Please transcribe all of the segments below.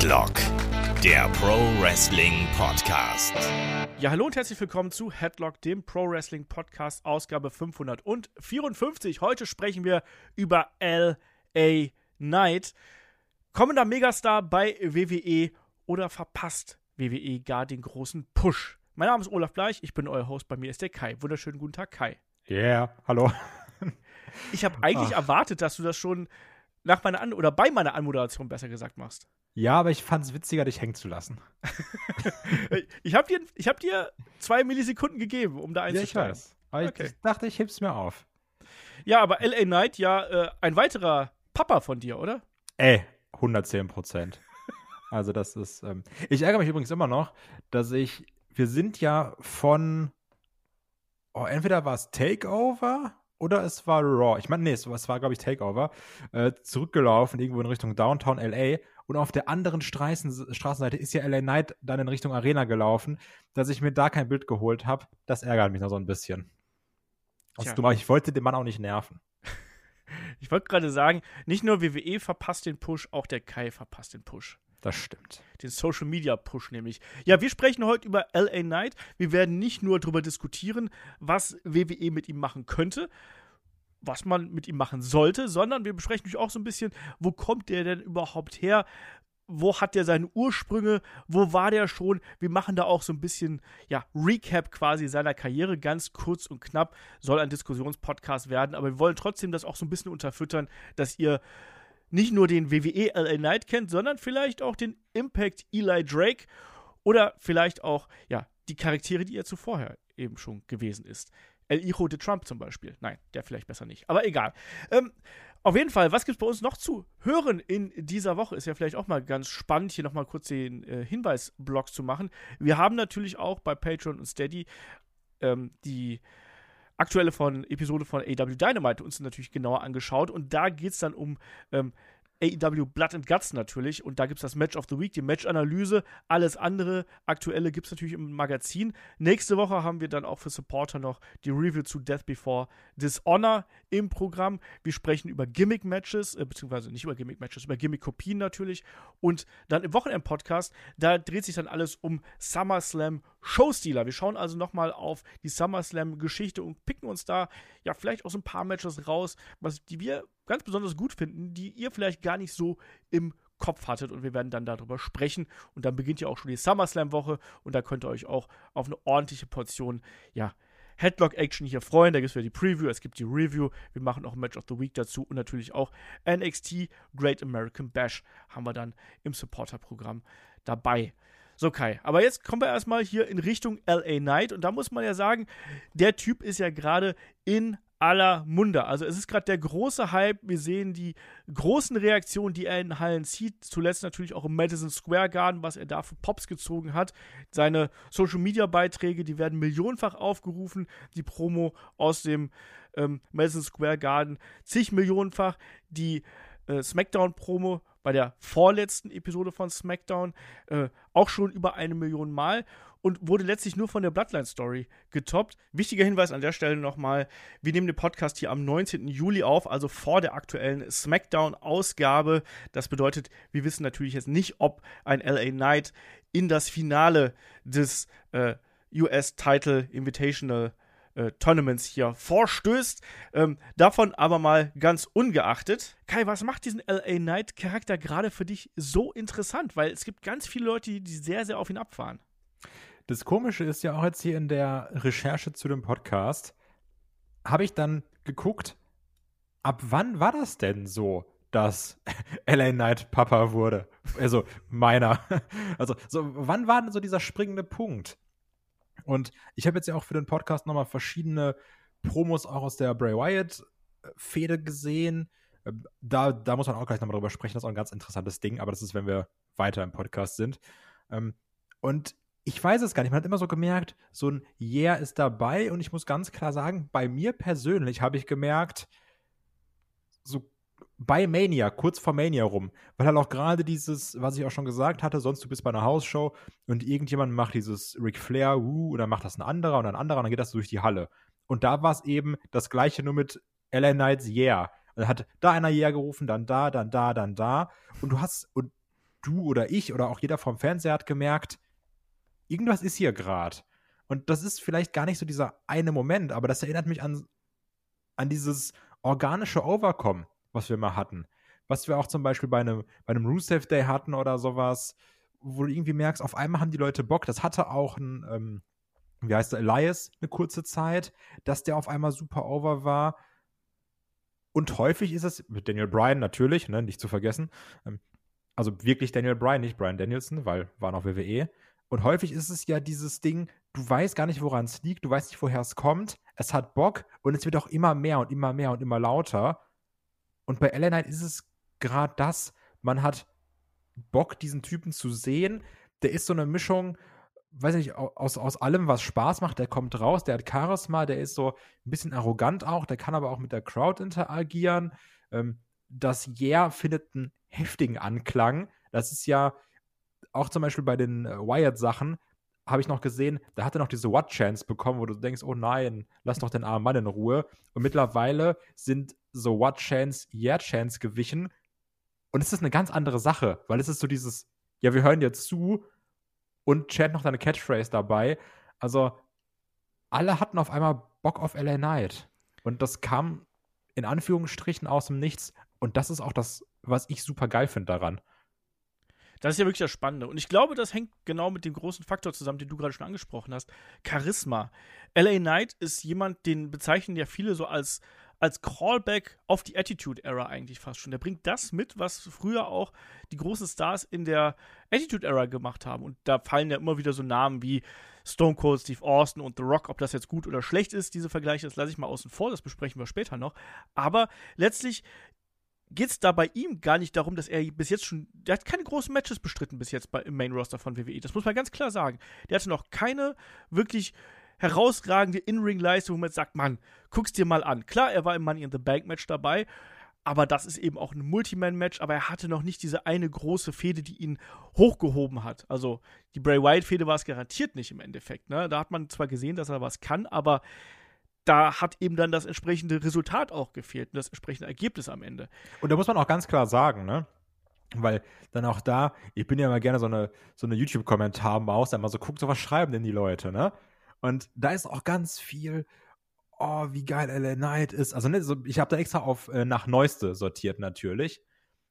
Headlock, der Pro Wrestling Podcast. Ja, hallo und herzlich willkommen zu Headlock, dem Pro Wrestling Podcast, Ausgabe 554. Heute sprechen wir über LA Knight. Kommender Megastar bei WWE oder verpasst WWE gar den großen Push? Mein Name ist Olaf Bleich, ich bin euer Host, bei mir ist der Kai. Wunderschönen guten Tag, Kai. Ja, yeah, hallo. Ich habe eigentlich Ach. erwartet, dass du das schon nach meiner An oder bei meiner Anmoderation besser gesagt machst. Ja, aber ich fand es witziger, dich hängen zu lassen. ich habe dir, hab dir zwei Millisekunden gegeben, um da einzusteigen. Ja, ich weiß. Aber okay. ich dachte, ich heb's mir auf. Ja, aber LA Knight, ja, äh, ein weiterer Papa von dir, oder? Ey, 110 Prozent. also, das ist. Ähm ich ärgere mich übrigens immer noch, dass ich. Wir sind ja von. Oh, entweder war es Takeover oder es war Raw. Ich meine, nee, es war, glaube ich, Takeover. Äh, zurückgelaufen, irgendwo in Richtung Downtown LA. Und auf der anderen Straßen, Straßenseite ist ja LA Knight dann in Richtung Arena gelaufen. Dass ich mir da kein Bild geholt habe, das ärgert mich noch so ein bisschen. Was du ich wollte den Mann auch nicht nerven. ich wollte gerade sagen, nicht nur WWE verpasst den Push, auch der Kai verpasst den Push. Das stimmt. Den Social Media Push nämlich. Ja, wir sprechen heute über LA Knight. Wir werden nicht nur darüber diskutieren, was WWE mit ihm machen könnte, was man mit ihm machen sollte, sondern wir besprechen natürlich auch so ein bisschen, wo kommt der denn überhaupt her? Wo hat der seine Ursprünge? Wo war der schon? Wir machen da auch so ein bisschen, ja, Recap quasi seiner Karriere, ganz kurz und knapp. Soll ein Diskussionspodcast werden, aber wir wollen trotzdem das auch so ein bisschen unterfüttern, dass ihr nicht nur den WWE LA Knight kennt, sondern vielleicht auch den Impact Eli Drake oder vielleicht auch, ja, die Charaktere, die er zuvor eben schon gewesen ist. El Hijo de Trump zum Beispiel. Nein, der vielleicht besser nicht. Aber egal. Ähm, auf jeden Fall, was gibt es bei uns noch zu hören in dieser Woche? Ist ja vielleicht auch mal ganz spannend, hier nochmal kurz den äh, Hinweisblock zu machen. Wir haben natürlich auch bei Patreon und Steady ähm, die aktuelle von Episode von AW Dynamite uns natürlich genauer angeschaut und da geht es dann um ähm, AEW Blood and Guts natürlich. Und da gibt es das Match of the Week, die Match-Analyse. Alles andere aktuelle gibt es natürlich im Magazin. Nächste Woche haben wir dann auch für Supporter noch die Review zu Death Before Dishonor im Programm. Wir sprechen über Gimmick-Matches, äh, beziehungsweise nicht über Gimmick-Matches, über Gimmick-Kopien natürlich. Und dann im Wochenend-Podcast, da dreht sich dann alles um SummerSlam Showstealer. Wir schauen also nochmal auf die SummerSlam-Geschichte und picken uns da ja vielleicht auch so ein paar Matches raus, was die wir ganz besonders gut finden, die ihr vielleicht gar nicht so im Kopf hattet und wir werden dann darüber sprechen und dann beginnt ja auch schon die SummerSlam-Woche und da könnt ihr euch auch auf eine ordentliche Portion, ja, Headlock-Action hier freuen. Da gibt es wieder die Preview, es gibt die Review. Wir machen auch Match of the Week dazu und natürlich auch NXT Great American Bash haben wir dann im Supporter-Programm dabei. So, Kai, aber jetzt kommen wir erstmal hier in Richtung LA Knight und da muss man ja sagen, der Typ ist ja gerade in aller Munde. Also es ist gerade der große Hype. Wir sehen die großen Reaktionen, die er in Hallen zieht. Zuletzt natürlich auch im Madison Square Garden, was er da für Pops gezogen hat. Seine Social-Media-Beiträge, die werden millionenfach aufgerufen. Die Promo aus dem ähm, Madison Square Garden zig millionenfach. Die äh, SmackDown-Promo bei der vorletzten Episode von SmackDown äh, auch schon über eine Million Mal und wurde letztlich nur von der Bloodline Story getoppt. Wichtiger Hinweis an der Stelle nochmal: Wir nehmen den Podcast hier am 19. Juli auf, also vor der aktuellen SmackDown-Ausgabe. Das bedeutet, wir wissen natürlich jetzt nicht, ob ein LA Knight in das Finale des äh, US-Title Invitational äh, Tournaments hier vorstößt. Ähm, davon aber mal ganz ungeachtet. Kai, was macht diesen LA Knight Charakter gerade für dich so interessant? Weil es gibt ganz viele Leute, die sehr, sehr auf ihn abfahren. Das Komische ist ja auch jetzt hier in der Recherche zu dem Podcast, habe ich dann geguckt, ab wann war das denn so, dass LA Knight Papa wurde? Also meiner. Also, so, wann war denn so dieser springende Punkt? Und ich habe jetzt ja auch für den Podcast nochmal verschiedene Promos auch aus der Bray Wyatt-Fehde gesehen. Ähm, da, da muss man auch gleich nochmal drüber sprechen. Das ist auch ein ganz interessantes Ding, aber das ist, wenn wir weiter im Podcast sind. Ähm, und ich weiß es gar nicht. Man hat immer so gemerkt, so ein Yeah ist dabei und ich muss ganz klar sagen, bei mir persönlich habe ich gemerkt, so bei Mania, kurz vor Mania rum, weil halt auch gerade dieses, was ich auch schon gesagt hatte, sonst du bist bei einer Hausshow und irgendjemand macht dieses Ric Flair, uh, und dann macht das ein anderer und ein anderer und dann geht das durch die Halle. Und da war es eben das gleiche nur mit LA Knights Yeah. Und hat da einer Yeah gerufen, dann da, dann da, dann da. Und du hast, und du oder ich oder auch jeder vom Fernseher hat gemerkt, irgendwas ist hier gerade. Und das ist vielleicht gar nicht so dieser eine Moment, aber das erinnert mich an, an dieses organische Overcome, was wir mal hatten. Was wir auch zum Beispiel bei einem, bei einem Rusev Day hatten oder sowas, wo du irgendwie merkst, auf einmal haben die Leute Bock. Das hatte auch ein, ähm, wie heißt der, Elias eine kurze Zeit, dass der auf einmal super over war. Und häufig ist es, mit Daniel Bryan natürlich, ne, nicht zu vergessen, ähm, also wirklich Daniel Bryan, nicht Bryan Danielson, weil war noch WWE. Und häufig ist es ja dieses Ding, du weißt gar nicht, woran es liegt, du weißt nicht, woher es kommt, es hat Bock und es wird auch immer mehr und immer mehr und immer lauter. Und bei Knight ist es gerade das, man hat Bock, diesen Typen zu sehen. Der ist so eine Mischung, weiß nicht, aus, aus allem, was Spaß macht. Der kommt raus, der hat Charisma, der ist so ein bisschen arrogant auch, der kann aber auch mit der Crowd interagieren. Ähm, das Yeah findet einen heftigen Anklang. Das ist ja auch zum Beispiel bei den äh, Wyatt-Sachen, habe ich noch gesehen, da hat er noch diese What-Chance bekommen, wo du denkst, oh nein, lass doch den armen Mann in Ruhe. Und mittlerweile sind so What-Chance, Yeah-Chance gewichen. Und es ist eine ganz andere Sache, weil es ist so dieses, ja, wir hören dir zu und Chant noch deine Catchphrase dabei. Also, alle hatten auf einmal Bock auf LA Knight. Und das kam in Anführungsstrichen aus dem Nichts. Und das ist auch das, was ich super geil finde daran. Das ist ja wirklich das Spannende. Und ich glaube, das hängt genau mit dem großen Faktor zusammen, den du gerade schon angesprochen hast. Charisma. LA Knight ist jemand, den bezeichnen ja viele so als, als Callback auf die Attitude Era eigentlich fast schon. Der bringt das mit, was früher auch die großen Stars in der Attitude Era gemacht haben. Und da fallen ja immer wieder so Namen wie Stone Cold, Steve Austin und The Rock. Ob das jetzt gut oder schlecht ist, diese Vergleiche, das lasse ich mal außen vor, das besprechen wir später noch. Aber letztlich geht es da bei ihm gar nicht darum, dass er bis jetzt schon, der hat keine großen Matches bestritten bis jetzt bei, im Main Roster von WWE. Das muss man ganz klar sagen. Der hatte noch keine wirklich herausragende In-Ring-Leistung, wo man sagt, Mann, guck's dir mal an. Klar, er war im Money in the Bank Match dabei, aber das ist eben auch ein Multiman-Match, aber er hatte noch nicht diese eine große Fehde, die ihn hochgehoben hat. Also die Bray Wyatt-Fehde war es garantiert nicht im Endeffekt. Ne? Da hat man zwar gesehen, dass er was kann, aber da hat eben dann das entsprechende Resultat auch gefehlt und das entsprechende Ergebnis am Ende. Und da muss man auch ganz klar sagen, ne? Weil dann auch da, ich bin ja immer gerne so eine, so eine YouTube-Kommentar-Maus, dann mal so guckt, so was schreiben denn die Leute, ne? Und da ist auch ganz viel, oh, wie geil LA Knight ist. Also, ne, so, ich habe da extra auf äh, nach Neueste sortiert natürlich.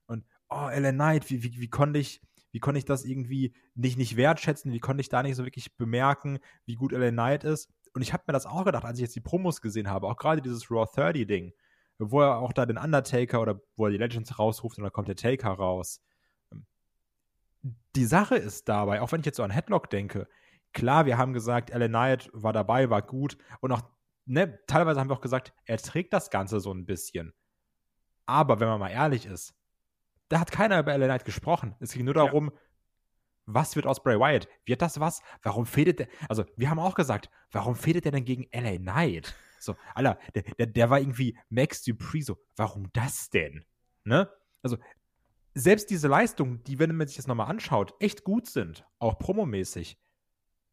Und oh, LA Knight, wie, wie, wie konnte ich, wie konnte ich das irgendwie nicht, nicht wertschätzen? Wie konnte ich da nicht so wirklich bemerken, wie gut LA Knight ist? Und ich habe mir das auch gedacht, als ich jetzt die Promos gesehen habe, auch gerade dieses Raw 30 Ding, wo er auch da den Undertaker oder wo er die Legends rausruft und dann kommt der Taker raus. Die Sache ist dabei, auch wenn ich jetzt so an Headlock denke, klar, wir haben gesagt, Ellen Knight war dabei, war gut und auch, ne, teilweise haben wir auch gesagt, er trägt das Ganze so ein bisschen. Aber wenn man mal ehrlich ist, da hat keiner über Ellen Knight gesprochen. Es ging nur darum, ja was wird aus Bray Wyatt? Wird das was? Warum fädet der? Also, wir haben auch gesagt, warum fädet der denn gegen LA Knight? So, Alter, der, der, der war irgendwie Max Dupree, so, warum das denn? Ne? Also, selbst diese Leistungen, die, wenn man sich das nochmal anschaut, echt gut sind, auch promomäßig,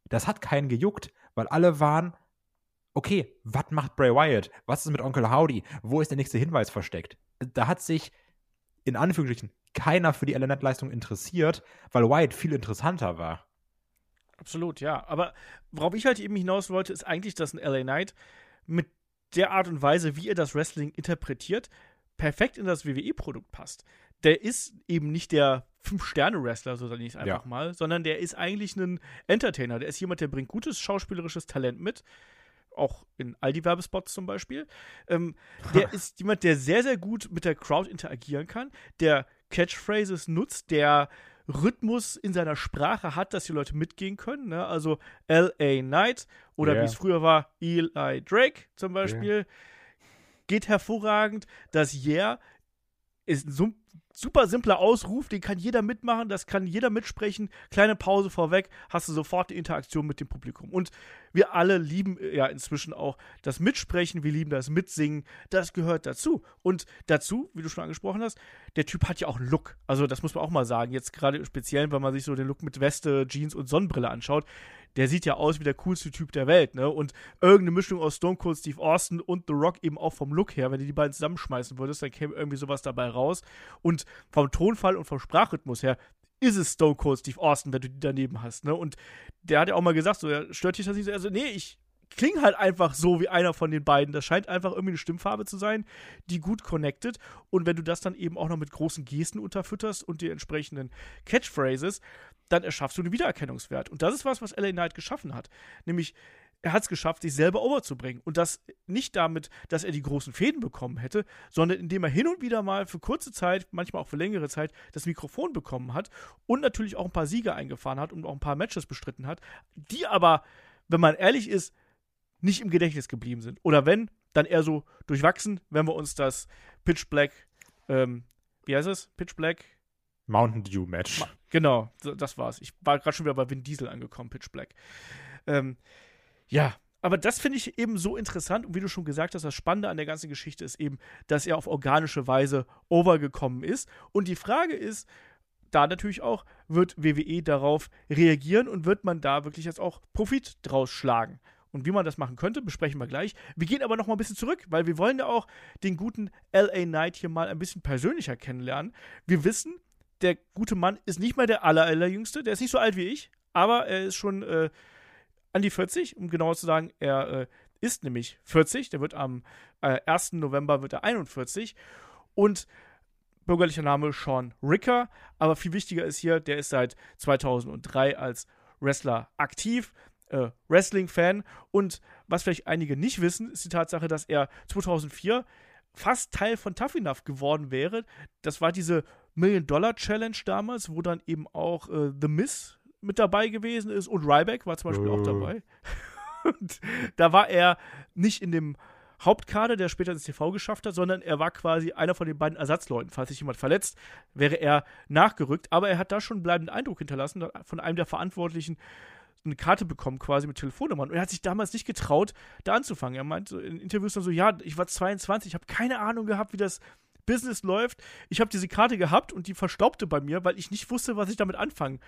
das hat keinen gejuckt, weil alle waren, okay, was macht Bray Wyatt? Was ist mit Onkel Howdy? Wo ist der nächste Hinweis versteckt? Da hat sich in Anführungsstrichen keiner für die LNet-Leistung interessiert, weil Wyatt viel interessanter war. Absolut, ja. Aber worauf ich halt eben hinaus wollte, ist eigentlich, dass ein LA Knight mit der Art und Weise, wie er das Wrestling interpretiert, perfekt in das WWE-Produkt passt. Der ist eben nicht der Fünf-Sterne-Wrestler, so sage ich es einfach ja. mal, sondern der ist eigentlich ein Entertainer. Der ist jemand, der bringt gutes schauspielerisches Talent mit. Auch in Aldi-Werbespots zum Beispiel. Ähm, der ist jemand, der sehr, sehr gut mit der Crowd interagieren kann, der Catchphrases nutzt, der Rhythmus in seiner Sprache hat, dass die Leute mitgehen können. Ne? Also L.A. Knight oder yeah. wie es früher war, Eli Drake zum Beispiel. Yeah. Geht hervorragend. Das Yeah ist ein super simpler Ausruf, den kann jeder mitmachen, das kann jeder mitsprechen. Kleine Pause vorweg, hast du sofort die Interaktion mit dem Publikum. Und wir alle lieben äh, ja inzwischen auch das Mitsprechen, wir lieben das Mitsingen, das gehört dazu. Und dazu, wie du schon angesprochen hast, der Typ hat ja auch einen Look. Also das muss man auch mal sagen, jetzt gerade speziell, wenn man sich so den Look mit Weste, Jeans und Sonnenbrille anschaut der sieht ja aus wie der coolste Typ der Welt, ne? Und irgendeine Mischung aus Stone Cold Steve Austin und The Rock eben auch vom Look her, wenn du die beiden zusammenschmeißen würdest, dann käme irgendwie sowas dabei raus. Und vom Tonfall und vom Sprachrhythmus her ist es Stone Cold Steve Austin, wenn du die daneben hast, ne? Und der hat ja auch mal gesagt, so, ja, stört dich das nicht so? Also, nee, ich klinge halt einfach so wie einer von den beiden. Das scheint einfach irgendwie eine Stimmfarbe zu sein, die gut connected. Und wenn du das dann eben auch noch mit großen Gesten unterfütterst und die entsprechenden Catchphrases, dann erschaffst du einen Wiedererkennungswert. Und das ist was, was LA Knight geschaffen hat. Nämlich, er hat es geschafft, sich selber overzubringen. Und das nicht damit, dass er die großen Fäden bekommen hätte, sondern indem er hin und wieder mal für kurze Zeit, manchmal auch für längere Zeit, das Mikrofon bekommen hat und natürlich auch ein paar Siege eingefahren hat und auch ein paar Matches bestritten hat, die aber, wenn man ehrlich ist, nicht im Gedächtnis geblieben sind. Oder wenn, dann eher so durchwachsen, wenn wir uns das Pitch Black, ähm, wie heißt es? Pitch Black? Mountain Dew Match. Ma genau, das war's. Ich war gerade schon wieder bei Vin Diesel angekommen, Pitch Black. Ähm, ja, aber das finde ich eben so interessant und wie du schon gesagt hast, das Spannende an der ganzen Geschichte ist eben, dass er auf organische Weise overgekommen ist. Und die Frage ist, da natürlich auch, wird WWE darauf reagieren und wird man da wirklich jetzt auch Profit draus schlagen? Und wie man das machen könnte, besprechen wir gleich. Wir gehen aber noch mal ein bisschen zurück, weil wir wollen ja auch den guten LA Knight hier mal ein bisschen persönlicher kennenlernen. Wir wissen, der gute Mann ist nicht mehr der aller, allerjüngste, der ist nicht so alt wie ich, aber er ist schon äh, an die 40, um genauer zu sagen, er äh, ist nämlich 40, der wird am äh, 1. November wird er 41 und bürgerlicher Name Sean Ricker, aber viel wichtiger ist hier, der ist seit 2003 als Wrestler aktiv, äh, Wrestling-Fan und was vielleicht einige nicht wissen, ist die Tatsache, dass er 2004 fast Teil von Tough Enough geworden wäre. Das war diese Million-Dollar-Challenge damals, wo dann eben auch äh, The Miz mit dabei gewesen ist und Ryback war zum Beispiel oh. auch dabei. und da war er nicht in dem Hauptkader, der später ins TV geschafft hat, sondern er war quasi einer von den beiden Ersatzleuten. Falls sich jemand verletzt, wäre er nachgerückt. Aber er hat da schon einen bleibenden Eindruck hinterlassen von einem der Verantwortlichen eine Karte bekommen, quasi mit Telefonnummern. Und er hat sich damals nicht getraut, da anzufangen. Er meinte in Interviews dann so: Ja, ich war 22, ich habe keine Ahnung gehabt, wie das Business läuft. Ich habe diese Karte gehabt und die verstaubte bei mir, weil ich nicht wusste, was ich damit anfangen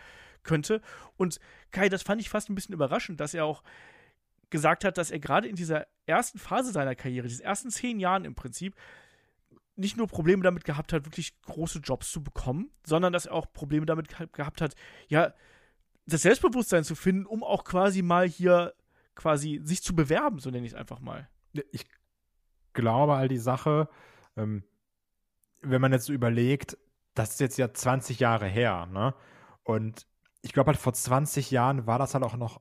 könnte. Und Kai, das fand ich fast ein bisschen überraschend, dass er auch gesagt hat, dass er gerade in dieser ersten Phase seiner Karriere, diesen ersten zehn Jahren im Prinzip, nicht nur Probleme damit gehabt hat, wirklich große Jobs zu bekommen, sondern dass er auch Probleme damit gehabt hat, ja, das Selbstbewusstsein zu finden, um auch quasi mal hier quasi sich zu bewerben, so nenne ich es einfach mal. Ich glaube, all die Sache, ähm, wenn man jetzt so überlegt, das ist jetzt ja 20 Jahre her, ne? Und ich glaube halt vor 20 Jahren war das halt auch noch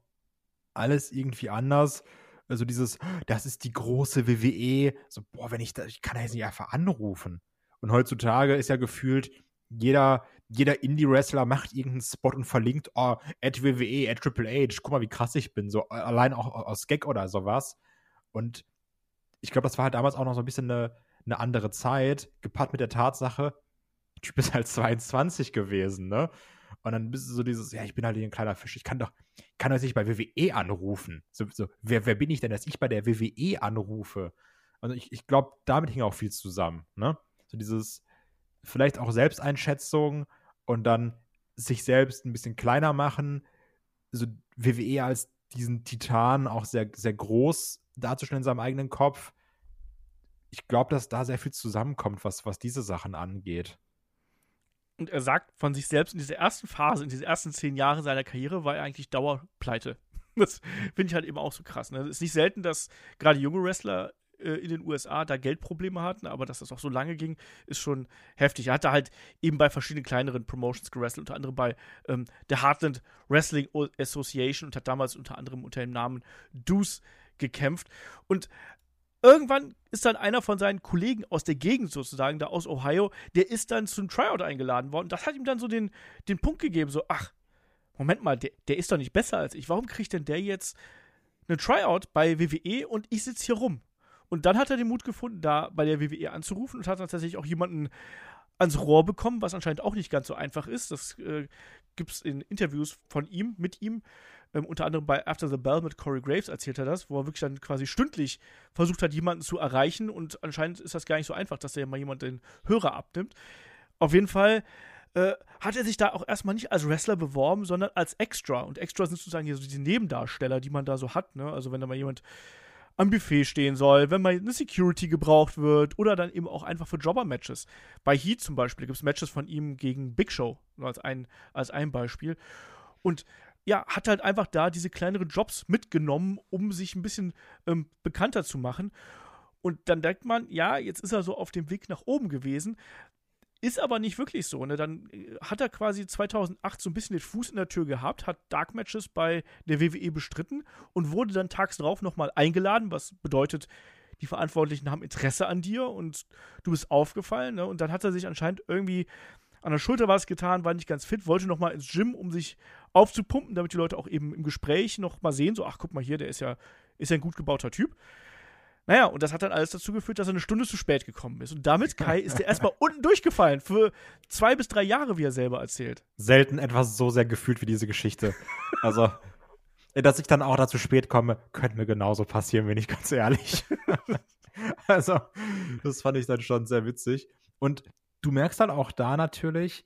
alles irgendwie anders. Also dieses, das ist die große WWE, so, boah, wenn ich da, ich kann ja jetzt nicht einfach anrufen. Und heutzutage ist ja gefühlt jeder, jeder Indie-Wrestler macht irgendeinen Spot und verlinkt, oh, at WWE, at Triple H, guck mal, wie krass ich bin, so allein auch aus Gag oder sowas. Und ich glaube, das war halt damals auch noch so ein bisschen eine, eine andere Zeit, gepaart mit der Tatsache, der Typ ist halt 22 gewesen, ne? Und dann bist du so dieses, ja, ich bin halt ein kleiner Fisch, ich kann doch, ich kann doch nicht bei WWE anrufen. So, so, wer, wer bin ich denn, dass ich bei der WWE anrufe? Und ich, ich glaube, damit hing auch viel zusammen, ne? So dieses, vielleicht auch Selbsteinschätzung und dann sich selbst ein bisschen kleiner machen, so WWE als diesen Titan auch sehr, sehr groß darzustellen in seinem eigenen Kopf. Ich glaube, dass da sehr viel zusammenkommt, was, was diese Sachen angeht. Und er sagt von sich selbst, in dieser ersten Phase, in diesen ersten zehn Jahren seiner Karriere, war er eigentlich Dauerpleite. Das finde ich halt eben auch so krass. Ne? Es ist nicht selten, dass gerade junge Wrestler äh, in den USA da Geldprobleme hatten, aber dass das auch so lange ging, ist schon heftig. Er hatte halt eben bei verschiedenen kleineren Promotions gewrestelt, unter anderem bei ähm, der Heartland Wrestling Association und hat damals unter anderem unter dem Namen Deuce gekämpft. Und irgendwann ist dann einer von seinen Kollegen aus der Gegend sozusagen, da aus Ohio, der ist dann zum Tryout eingeladen worden. Das hat ihm dann so den, den Punkt gegeben, so, ach, Moment mal, der, der ist doch nicht besser als ich. Warum kriegt denn der jetzt eine Tryout bei WWE und ich sitze hier rum? Und dann hat er den Mut gefunden, da bei der WWE anzurufen und hat dann tatsächlich auch jemanden ans Rohr bekommen, was anscheinend auch nicht ganz so einfach ist. Das äh, gibt es in Interviews von ihm, mit ihm. Ähm, unter anderem bei After the Bell mit Corey Graves erzählt er das, wo er wirklich dann quasi stündlich versucht hat, jemanden zu erreichen. Und anscheinend ist das gar nicht so einfach, dass da mal jemand den Hörer abnimmt. Auf jeden Fall äh, hat er sich da auch erstmal nicht als Wrestler beworben, sondern als Extra. Und Extra sind sozusagen hier so diese Nebendarsteller, die man da so hat. Ne? Also wenn da mal jemand am Buffet stehen soll, wenn mal eine Security gebraucht wird oder dann eben auch einfach für Jobber-Matches. Bei Heat zum Beispiel gibt es Matches von ihm gegen Big Show, nur als ein, als ein Beispiel. Und ja, hat halt einfach da diese kleineren Jobs mitgenommen, um sich ein bisschen ähm, bekannter zu machen. Und dann denkt man, ja, jetzt ist er so auf dem Weg nach oben gewesen. Ist aber nicht wirklich so. Ne? Dann äh, hat er quasi 2008 so ein bisschen den Fuß in der Tür gehabt, hat Dark Matches bei der WWE bestritten und wurde dann tags drauf nochmal eingeladen, was bedeutet, die Verantwortlichen haben Interesse an dir und du bist aufgefallen. Ne? Und dann hat er sich anscheinend irgendwie an der Schulter was getan, war nicht ganz fit, wollte nochmal ins Gym, um sich aufzupumpen, damit die Leute auch eben im Gespräch noch mal sehen, so, ach, guck mal hier, der ist ja, ist ja ein gut gebauter Typ. Naja, und das hat dann alles dazu geführt, dass er eine Stunde zu spät gekommen ist. Und damit, Kai, ist er erstmal unten durchgefallen für zwei bis drei Jahre, wie er selber erzählt. Selten etwas so sehr gefühlt wie diese Geschichte. Also, dass ich dann auch dazu spät komme, könnte mir genauso passieren, bin ich ganz ehrlich. also, das fand ich dann schon sehr witzig. Und du merkst dann auch da natürlich,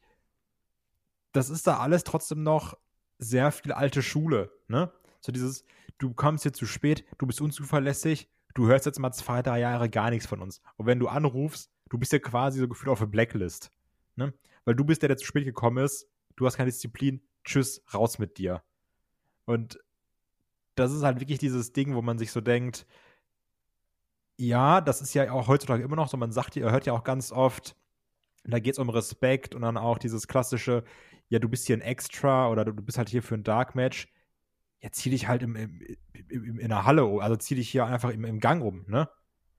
das ist da alles trotzdem noch sehr viel alte Schule, ne? So dieses, du kommst hier zu spät, du bist unzuverlässig, du hörst jetzt mal zwei, drei Jahre gar nichts von uns. Und wenn du anrufst, du bist ja quasi so gefühlt auf der Blacklist. Ne? Weil du bist der, der zu spät gekommen ist, du hast keine Disziplin, tschüss, raus mit dir. Und das ist halt wirklich dieses Ding, wo man sich so denkt, ja, das ist ja auch heutzutage immer noch so, man sagt, ihr hört ja auch ganz oft, da geht es um Respekt und dann auch dieses klassische, ja, du bist hier ein Extra oder du, bist halt hier für ein Dark Match. Ja, zieh dich halt im, im, im, in der Halle also zieh dich hier einfach im, im Gang um, ne?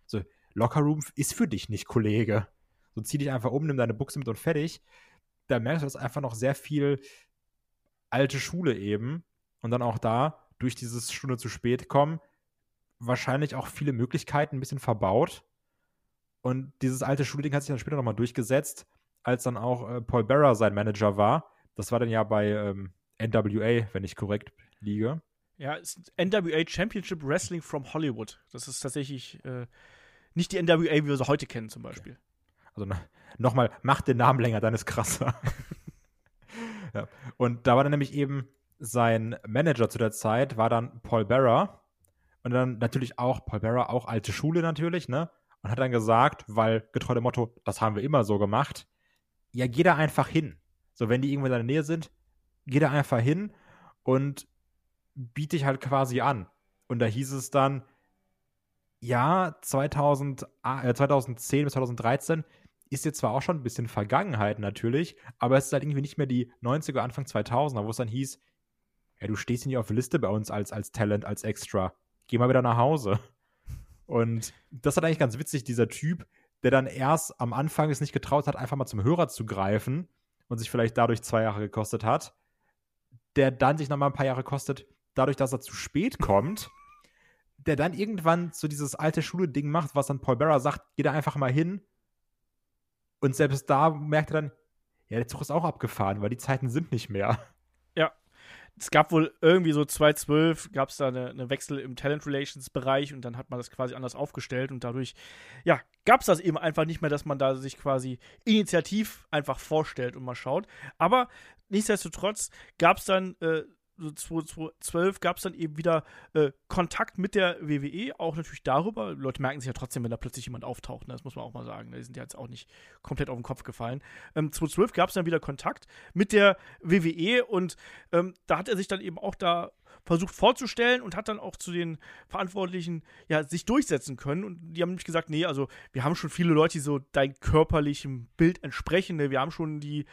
So, Lockerroom ist für dich nicht, Kollege. So, zieh dich einfach um, nimm deine Buchse mit und fertig. Da merkst du, dass einfach noch sehr viel alte Schule eben. Und dann auch da, durch dieses Stunde zu spät kommen, wahrscheinlich auch viele Möglichkeiten ein bisschen verbaut. Und dieses alte Schulding hat sich dann später nochmal durchgesetzt, als dann auch äh, Paul Bearer sein Manager war. Das war dann ja bei ähm, NWA, wenn ich korrekt liege. Ja, ist NWA Championship Wrestling from Hollywood. Das ist tatsächlich äh, nicht die NWA, wie wir sie heute kennen, zum Beispiel. Also nochmal, mach den Namen länger, dann ist krasser. ja. Und da war dann nämlich eben sein Manager zu der Zeit, war dann Paul Bearer. Und dann natürlich auch, Paul Bearer, auch alte Schule natürlich, ne? und hat dann gesagt, weil getreu dem Motto, das haben wir immer so gemacht, ja, geh da einfach hin. So, wenn die irgendwo in deiner Nähe sind, geh da einfach hin und biete dich halt quasi an. Und da hieß es dann, ja, 2000, äh, 2010 bis 2013 ist jetzt zwar auch schon ein bisschen Vergangenheit natürlich, aber es ist halt irgendwie nicht mehr die 90er, Anfang 2000er, wo es dann hieß, ja, du stehst nicht auf der Liste bei uns als, als Talent, als Extra. Geh mal wieder nach Hause. Und das hat eigentlich ganz witzig, dieser Typ, der dann erst am Anfang es nicht getraut hat, einfach mal zum Hörer zu greifen und sich vielleicht dadurch zwei Jahre gekostet hat, der dann sich nochmal ein paar Jahre kostet, dadurch, dass er zu spät kommt, der dann irgendwann so dieses alte Schule-Ding macht, was dann Paul Bearer sagt, geh da einfach mal hin. Und selbst da merkt er dann, ja, der Zug ist auch abgefahren, weil die Zeiten sind nicht mehr es gab wohl irgendwie so 2012 gab es da eine, eine, Wechsel im Talent Relations Bereich und dann hat man das quasi anders aufgestellt und dadurch, ja, gab es das eben einfach nicht mehr, dass man da sich quasi initiativ einfach vorstellt und mal schaut. Aber nichtsdestotrotz gab es dann äh, 2012 gab es dann eben wieder äh, Kontakt mit der WWE, auch natürlich darüber. Leute merken sich ja trotzdem, wenn da plötzlich jemand auftaucht, ne? das muss man auch mal sagen. Ne? Die sind ja jetzt auch nicht komplett auf den Kopf gefallen. Ähm, 2012 gab es dann wieder Kontakt mit der WWE und ähm, da hat er sich dann eben auch da versucht vorzustellen und hat dann auch zu den Verantwortlichen ja sich durchsetzen können und die haben nämlich gesagt, nee, also wir haben schon viele Leute, die so dein körperlichem Bild entsprechen, ne? wir haben schon die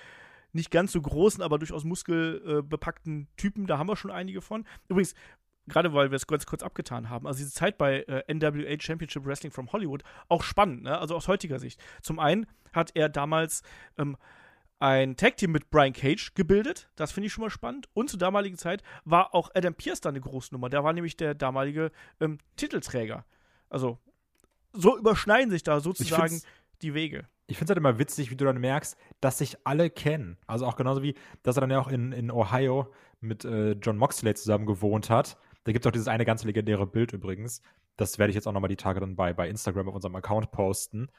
nicht ganz so großen, aber durchaus muskelbepackten Typen, da haben wir schon einige von. Übrigens, gerade weil wir es ganz kurz abgetan haben, also diese Zeit bei äh, NWA Championship Wrestling from Hollywood, auch spannend, ne? also aus heutiger Sicht. Zum einen hat er damals ähm, ein Tag-Team mit Brian Cage gebildet, das finde ich schon mal spannend. Und zur damaligen Zeit war auch Adam Pierce da eine Großnummer, der war nämlich der damalige ähm, Titelträger. Also so überschneiden sich da sozusagen die Wege ich finde es halt immer witzig, wie du dann merkst, dass sich alle kennen. Also auch genauso wie, dass er dann ja auch in, in Ohio mit äh, John Moxley zusammen gewohnt hat. Da gibt es auch dieses eine ganz legendäre Bild übrigens. Das werde ich jetzt auch nochmal die Tage dann bei, bei Instagram auf unserem Account posten.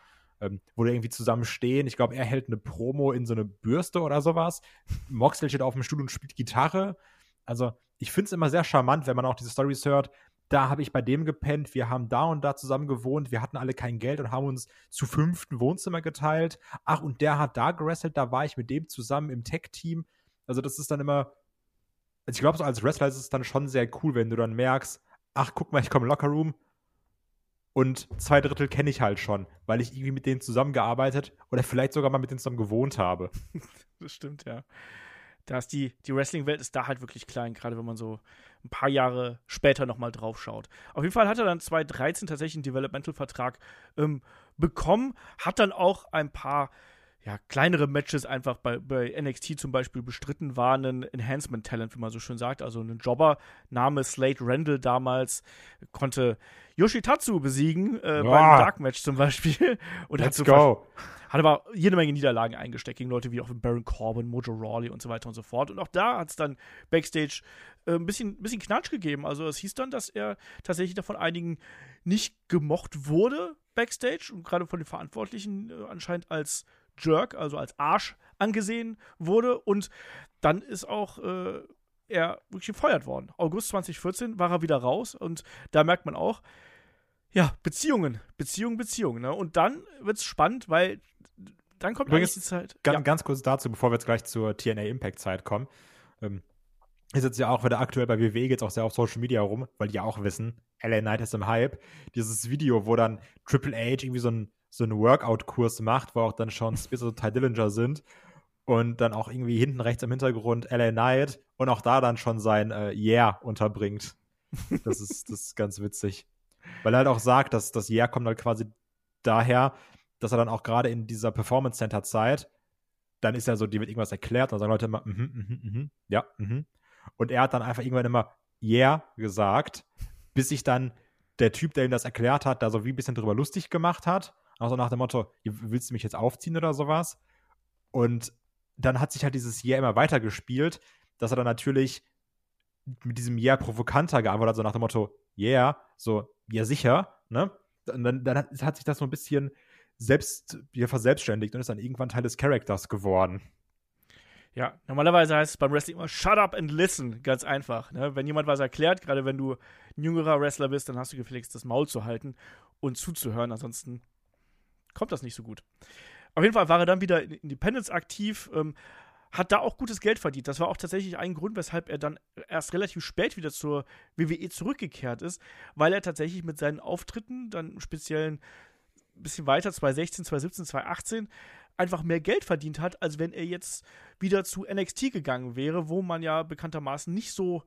Ähm, wo die irgendwie zusammen stehen. Ich glaube, er hält eine Promo in so eine Bürste oder sowas. Moxley steht auf dem Stuhl und spielt Gitarre. Also, ich finde es immer sehr charmant, wenn man auch diese Stories hört, da habe ich bei dem gepennt, wir haben da und da zusammen gewohnt, wir hatten alle kein Geld und haben uns zu fünften Wohnzimmer geteilt. Ach, und der hat da gewrestelt, da war ich mit dem zusammen im Tech-Team. Also das ist dann immer, also ich glaube, so als Wrestler ist es dann schon sehr cool, wenn du dann merkst, ach, guck mal, ich komme im Lockerroom und zwei Drittel kenne ich halt schon, weil ich irgendwie mit denen zusammengearbeitet oder vielleicht sogar mal mit denen zusammen gewohnt habe. das stimmt, ja. Da ist die, die Wrestling-Welt ist da halt wirklich klein, gerade wenn man so ein paar Jahre später nochmal drauf schaut. Auf jeden Fall hat er dann 2013 tatsächlich einen Developmental-Vertrag ähm, bekommen, hat dann auch ein paar ja, kleinere Matches einfach bei, bei NXT zum Beispiel bestritten war, ein Enhancement-Talent, wie man so schön sagt. Also ein Jobber, Name Slate Randall damals, konnte Yoshitatsu besiegen, äh, beim Dark Match zum Beispiel. Und Let's hat go. Hat aber jede Menge Niederlagen eingesteckt gegen Leute wie auch Baron Corbin, Mojo Rawley und so weiter und so fort. Und auch da hat es dann Backstage äh, ein bisschen, bisschen Knatsch gegeben. Also es hieß dann, dass er tatsächlich davon einigen nicht gemocht wurde Backstage und gerade von den Verantwortlichen äh, anscheinend als Jerk, also als Arsch angesehen wurde. Und dann ist auch äh, er wirklich gefeuert worden. August 2014 war er wieder raus und da merkt man auch, ja, Beziehungen, Beziehungen, Beziehungen. Ne? Und dann wird es spannend, weil dann kommt Übrigens, die Zeit. Ganz, ja. ganz kurz dazu, bevor wir jetzt gleich zur TNA Impact Zeit kommen. Ähm, ist jetzt ja auch wieder aktuell bei WWE geht auch sehr auf Social Media rum, weil die ja auch wissen, LA Knight ist im Hype. Dieses Video, wo dann Triple H irgendwie so ein so einen Workout-Kurs macht, wo auch dann schon Spears und Ty Dillinger sind und dann auch irgendwie hinten rechts im Hintergrund LA Knight und auch da dann schon sein äh, Yeah unterbringt. Das ist, das ist ganz witzig. Weil er halt auch sagt, dass das Yeah kommt halt quasi daher, dass er dann auch gerade in dieser Performance Center Zeit, dann ist ja so, die wird irgendwas erklärt und dann sagen Leute immer, mhm, mhm, mhm, ja, mhm. Und er hat dann einfach irgendwann immer Yeah gesagt, bis sich dann der Typ, der ihm das erklärt hat, da so wie ein bisschen drüber lustig gemacht hat also nach dem Motto, willst du mich jetzt aufziehen oder sowas? Und dann hat sich halt dieses Yeah immer weitergespielt, dass er dann natürlich mit diesem Yeah provokanter geantwortet hat, so nach dem Motto, yeah, so, ja sicher, ne? Und dann, dann hat, sich das so ein bisschen selbst, ja, verselbstständigt und ist dann irgendwann Teil des Charakters geworden. Ja, normalerweise heißt es beim Wrestling immer Shut up and listen, ganz einfach. Ne? Wenn jemand was erklärt, gerade wenn du ein jüngerer Wrestler bist, dann hast du gefälligst das Maul zu halten und zuzuhören, ansonsten kommt das nicht so gut. Auf jeden Fall war er dann wieder in Independence aktiv, ähm, hat da auch gutes Geld verdient. Das war auch tatsächlich ein Grund, weshalb er dann erst relativ spät wieder zur WWE zurückgekehrt ist, weil er tatsächlich mit seinen Auftritten, dann speziell ein bisschen weiter, 2016, 2017, 2018, einfach mehr Geld verdient hat, als wenn er jetzt wieder zu NXT gegangen wäre, wo man ja bekanntermaßen nicht so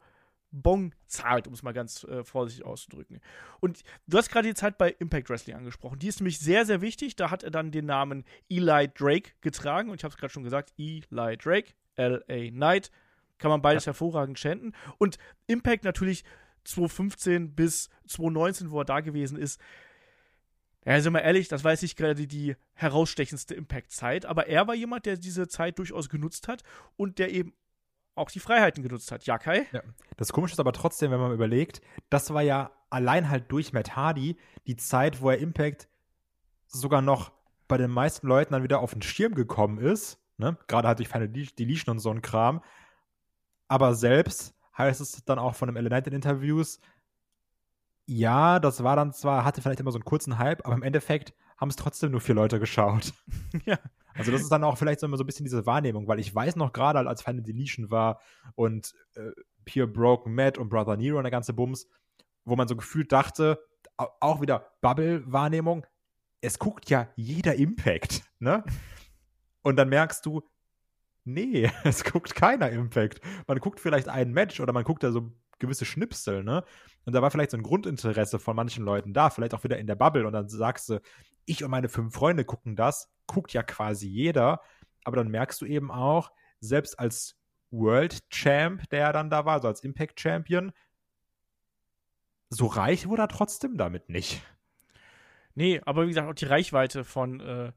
Bon zahlt, um es mal ganz äh, vorsichtig auszudrücken. Und du hast gerade die Zeit bei Impact Wrestling angesprochen. Die ist nämlich sehr, sehr wichtig. Da hat er dann den Namen Eli Drake getragen. Und ich habe es gerade schon gesagt, Eli Drake, L.A. Knight. Kann man beides ja. hervorragend chanten. Und Impact natürlich 2015 bis 2019, wo er da gewesen ist. Ja, sind wir ehrlich, das war jetzt nicht gerade die herausstechendste Impact-Zeit, aber er war jemand, der diese Zeit durchaus genutzt hat und der eben auch die Freiheiten genutzt hat. Ja, Kai? Ja. Das Komische ist aber trotzdem, wenn man überlegt, das war ja allein halt durch Matt Hardy die Zeit, wo er Impact sogar noch bei den meisten Leuten dann wieder auf den Schirm gekommen ist. Ne? Gerade halt durch Final Deletion und so ein Kram. Aber selbst heißt es dann auch von dem Night in Interviews, ja, das war dann zwar, hatte vielleicht immer so einen kurzen Hype, aber im Endeffekt haben es trotzdem nur vier Leute geschaut. ja. Also das ist dann auch vielleicht so immer so ein bisschen diese Wahrnehmung, weil ich weiß noch gerade, als Final Deletion war und äh, Pure Broken Matt und Brother Nero und der ganze Bums, wo man so gefühlt dachte, auch wieder Bubble-Wahrnehmung, es guckt ja jeder Impact, ne? Und dann merkst du, nee, es guckt keiner Impact. Man guckt vielleicht ein Match oder man guckt da so gewisse Schnipsel, ne? Und da war vielleicht so ein Grundinteresse von manchen Leuten da, vielleicht auch wieder in der Bubble und dann sagst du, ich und meine fünf Freunde gucken das, guckt ja quasi jeder, aber dann merkst du eben auch, selbst als World Champ, der ja dann da war, also als Impact Champion, so reich wurde er trotzdem damit nicht. Nee, aber wie gesagt, auch die Reichweite von, äh,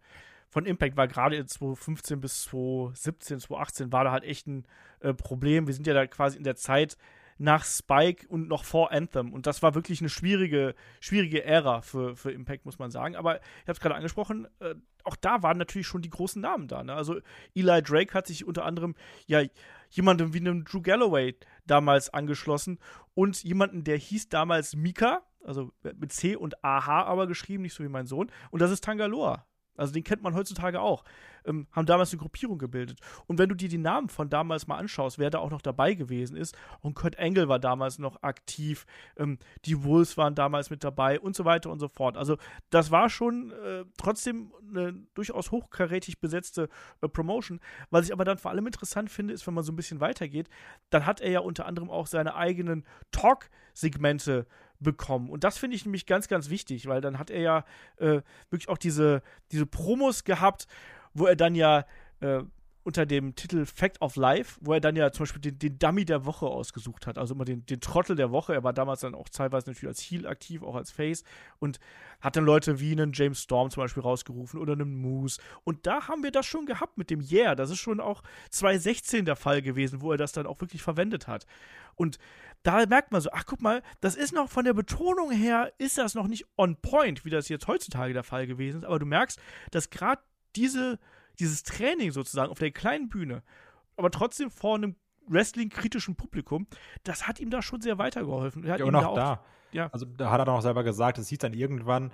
von Impact war gerade in 2015 bis 2017, 2018 war da halt echt ein äh, Problem. Wir sind ja da quasi in der Zeit, nach Spike und noch vor Anthem. Und das war wirklich eine schwierige, schwierige Ära für, für Impact, muss man sagen. Aber ich habe es gerade angesprochen, äh, auch da waren natürlich schon die großen Namen da. Ne? Also Eli Drake hat sich unter anderem ja jemandem wie einem Drew Galloway damals angeschlossen und jemanden, der hieß damals Mika, also mit C und AH aber geschrieben, nicht so wie mein Sohn. Und das ist Tangaloa. Also den kennt man heutzutage auch. Ähm, haben damals eine Gruppierung gebildet. Und wenn du dir die Namen von damals mal anschaust, wer da auch noch dabei gewesen ist, und Kurt Engel war damals noch aktiv, ähm, die Wolves waren damals mit dabei und so weiter und so fort. Also das war schon äh, trotzdem eine durchaus hochkarätig besetzte äh, Promotion. Was ich aber dann vor allem interessant finde, ist, wenn man so ein bisschen weitergeht, dann hat er ja unter anderem auch seine eigenen Talk-Segmente bekommen. Und das finde ich nämlich ganz, ganz wichtig, weil dann hat er ja äh, wirklich auch diese, diese Promos gehabt, wo er dann ja äh, unter dem Titel Fact of Life, wo er dann ja zum Beispiel den, den Dummy der Woche ausgesucht hat, also immer den, den Trottel der Woche. Er war damals dann auch teilweise natürlich als Heel aktiv, auch als Face und hat dann Leute wie einen James Storm zum Beispiel rausgerufen oder einen Moose. Und da haben wir das schon gehabt mit dem Yeah. Das ist schon auch 2016 der Fall gewesen, wo er das dann auch wirklich verwendet hat. Und da merkt man so, ach guck mal, das ist noch von der Betonung her, ist das noch nicht on point, wie das jetzt heutzutage der Fall gewesen ist. Aber du merkst, dass gerade diese dieses Training sozusagen auf der kleinen Bühne, aber trotzdem vor einem Wrestling-kritischen Publikum, das hat ihm da schon sehr weitergeholfen. ja, und auch da, auch, ja. Also da hat er dann auch selber gesagt, es hieß dann irgendwann,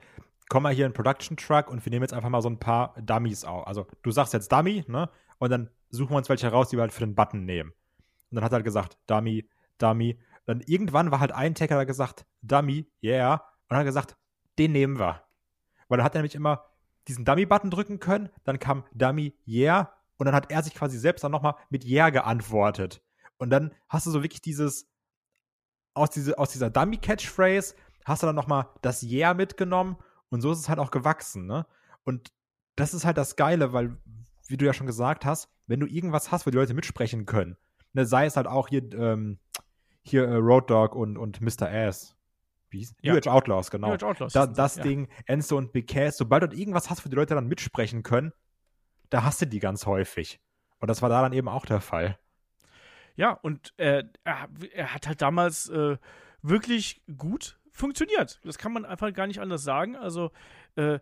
komm mal hier in Production Truck und wir nehmen jetzt einfach mal so ein paar Dummies auf. Also du sagst jetzt Dummy, ne? Und dann suchen wir uns welche raus, die wir halt für den Button nehmen. Und dann hat er halt gesagt, Dummy, Dummy. Dann irgendwann war halt ein Taker, der gesagt, Dummy, yeah. Und hat gesagt, den nehmen wir. Weil er hat nämlich immer diesen Dummy-Button drücken können, dann kam Dummy Yeah und dann hat er sich quasi selbst dann nochmal mit Yeah geantwortet. Und dann hast du so wirklich dieses, aus, diese, aus dieser Dummy-Catchphrase hast du dann nochmal das Yeah mitgenommen und so ist es halt auch gewachsen, ne? Und das ist halt das Geile, weil, wie du ja schon gesagt hast, wenn du irgendwas hast, wo die Leute mitsprechen können, ne, sei es halt auch hier, ähm, hier äh, Road Dog und, und Mr. Ass, wie hieß? Ja. New Age Outlaws, genau. New Age Outlaws. Da, das ja. Ding, Enzo und Big Cass, sobald du irgendwas hast, wo die Leute dann mitsprechen können, da hast du die ganz häufig. Und das war da dann eben auch der Fall. Ja, und äh, er, er, hat halt damals äh, wirklich gut funktioniert. Das kann man einfach gar nicht anders sagen. Also, äh,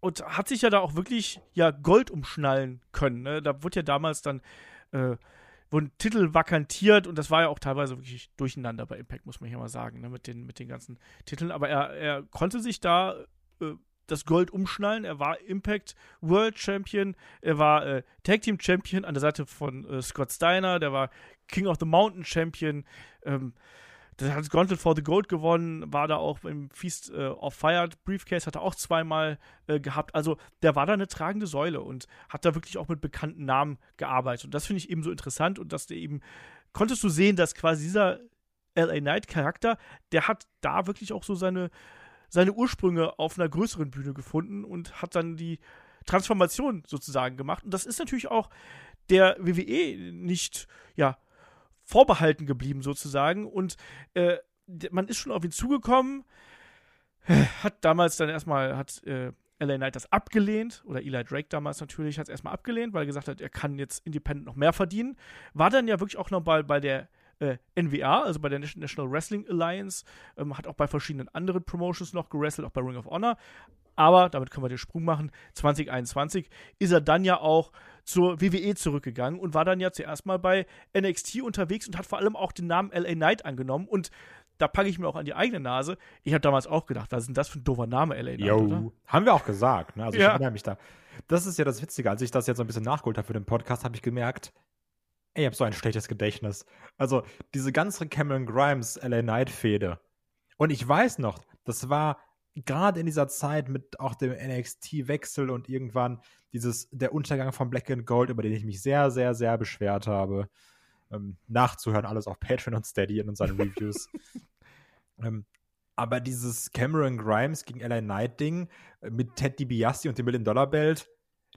und hat sich ja da auch wirklich ja Gold umschnallen können. Ne? Da wurde ja damals dann äh, wurden Titel vakantiert und das war ja auch teilweise wirklich durcheinander bei Impact, muss man hier mal sagen, ne, mit, den, mit den ganzen Titeln. Aber er, er konnte sich da äh, das Gold umschnallen. Er war Impact World Champion, er war äh, Tag Team Champion an der Seite von äh, Scott Steiner, der war King of the Mountain Champion. Ähm, der hat Gauntlet for the Gold gewonnen, war da auch im Feast äh, of Fire Briefcase, hat er auch zweimal äh, gehabt. Also der war da eine tragende Säule und hat da wirklich auch mit bekannten Namen gearbeitet. Und das finde ich eben so interessant und dass der eben, konntest du sehen, dass quasi dieser LA Knight Charakter, der hat da wirklich auch so seine, seine Ursprünge auf einer größeren Bühne gefunden und hat dann die Transformation sozusagen gemacht. Und das ist natürlich auch der WWE nicht, ja, vorbehalten geblieben sozusagen. Und äh, man ist schon auf ihn zugekommen, hat damals dann erstmal, hat äh, LA Knight das abgelehnt, oder Eli Drake damals natürlich hat es erstmal abgelehnt, weil er gesagt hat, er kann jetzt Independent noch mehr verdienen. War dann ja wirklich auch noch bei, bei der äh, NWA, also bei der National Wrestling Alliance, ähm, hat auch bei verschiedenen anderen Promotions noch gewrestelt, auch bei Ring of Honor. Aber, damit können wir den Sprung machen, 2021 ist er dann ja auch zur WWE zurückgegangen und war dann ja zuerst mal bei NXT unterwegs und hat vor allem auch den Namen LA Knight angenommen und da packe ich mir auch an die eigene Nase. Ich habe damals auch gedacht, was ist denn das für ein doofer Name, LA Knight, Yo. Haben wir auch gesagt, ne? Also ich ja. erinnere mich da. Das ist ja das Witzige, als ich das jetzt so ein bisschen nachgeholt habe für den Podcast, habe ich gemerkt, ey, ich habe so ein schlechtes Gedächtnis. Also diese ganze Cameron Grimes LA Knight Fehde. Und ich weiß noch, das war gerade in dieser Zeit mit auch dem NXT-Wechsel und irgendwann dieses, der Untergang von Black and Gold, über den ich mich sehr, sehr, sehr beschwert habe, ähm, nachzuhören, alles auf Patreon und Steady in unseren Reviews. ähm, aber dieses Cameron Grimes gegen LA Knight Ding äh, mit Ted DiBiase und dem Million Dollar Belt,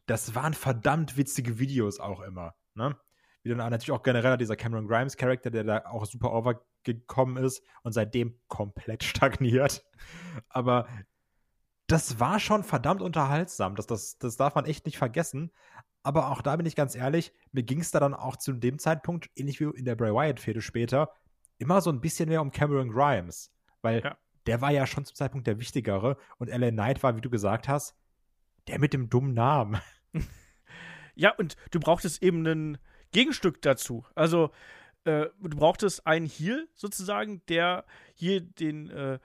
das waren verdammt witzige Videos auch immer. Ne? Wie dann natürlich auch generell dieser Cameron Grimes Charakter, der da auch super overgekommen ist und seitdem komplett stagniert. Aber das war schon verdammt unterhaltsam. Das, das, das darf man echt nicht vergessen. Aber auch da bin ich ganz ehrlich, mir ging es da dann auch zu dem Zeitpunkt, ähnlich wie in der Bray Wyatt-Fehde später, immer so ein bisschen mehr um Cameron Grimes. Weil ja. der war ja schon zum Zeitpunkt der wichtigere und LA Knight war, wie du gesagt hast, der mit dem dummen Namen. Ja, und du brauchtest eben einen Gegenstück dazu. Also, äh, du brauchtest einen Heal sozusagen, der hier den äh,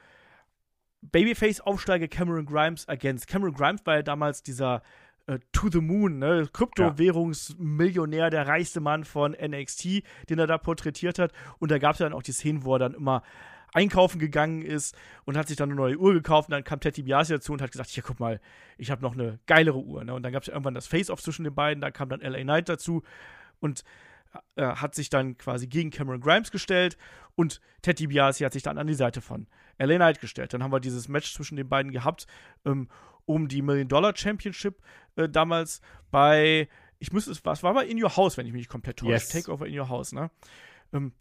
Babyface-Aufsteiger Cameron Grimes ergänzt. Cameron Grimes war ja damals dieser äh, To the Moon, ne? Kryptowährungsmillionär, der reichste Mann von NXT, den er da porträtiert hat. Und da gab es ja dann auch die Szenen, wo er dann immer einkaufen gegangen ist und hat sich dann eine neue Uhr gekauft und dann kam Teddy Biasi dazu und hat gesagt, hier guck mal, ich habe noch eine geilere Uhr. Ne? Und dann gab es irgendwann das Face-Off zwischen den beiden, da kam dann LA Knight dazu und äh, hat sich dann quasi gegen Cameron Grimes gestellt und Teddy Biasi hat sich dann an die Seite von LA Knight gestellt. Dann haben wir dieses Match zwischen den beiden gehabt ähm, um die Million Dollar Championship äh, damals bei, ich müsste es, was war bei In Your House, wenn ich mich nicht komplett täusche. Yes. Takeover In Your House, ne? Ähm,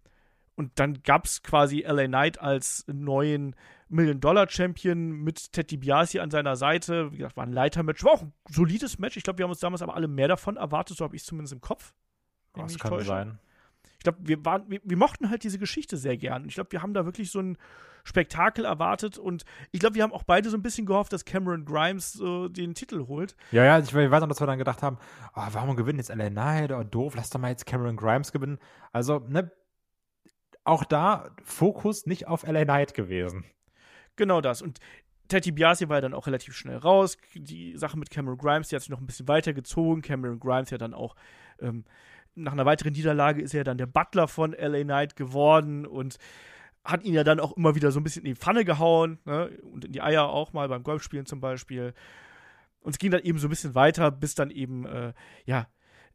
und dann gab es quasi LA Knight als neuen Million-Dollar-Champion mit Ted DiBiase an seiner Seite. Wie gesagt, war ein Leitermatch. War auch ein solides Match. Ich glaube, wir haben uns damals aber alle mehr davon erwartet. So habe ich es zumindest im Kopf. Wenn ich Das kann täusche. sein. Ich glaube, wir, waren- wir, wir mochten halt diese Geschichte sehr gern. Ich glaube, wir haben da wirklich so ein Spektakel erwartet. Und ich glaube, wir haben auch beide so ein bisschen gehofft, dass Cameron Grimes äh, den Titel holt. Ja, ja, ich weiß noch, dass wir dann gedacht haben, oh, warum gewinnen jetzt LA Knight? Oh, doof, lass doch mal jetzt Cameron Grimes gewinnen. Also, ne, auch da Fokus nicht auf LA Knight gewesen. Genau das. Und Teddy Biasi war ja dann auch relativ schnell raus. Die Sache mit Cameron Grimes, die hat sich noch ein bisschen weitergezogen. Cameron Grimes ja dann auch ähm, nach einer weiteren Niederlage ist er dann der Butler von LA Knight geworden und hat ihn ja dann auch immer wieder so ein bisschen in die Pfanne gehauen ne? und in die Eier auch mal beim Golfspielen zum Beispiel. Und es ging dann eben so ein bisschen weiter, bis dann eben, äh, ja,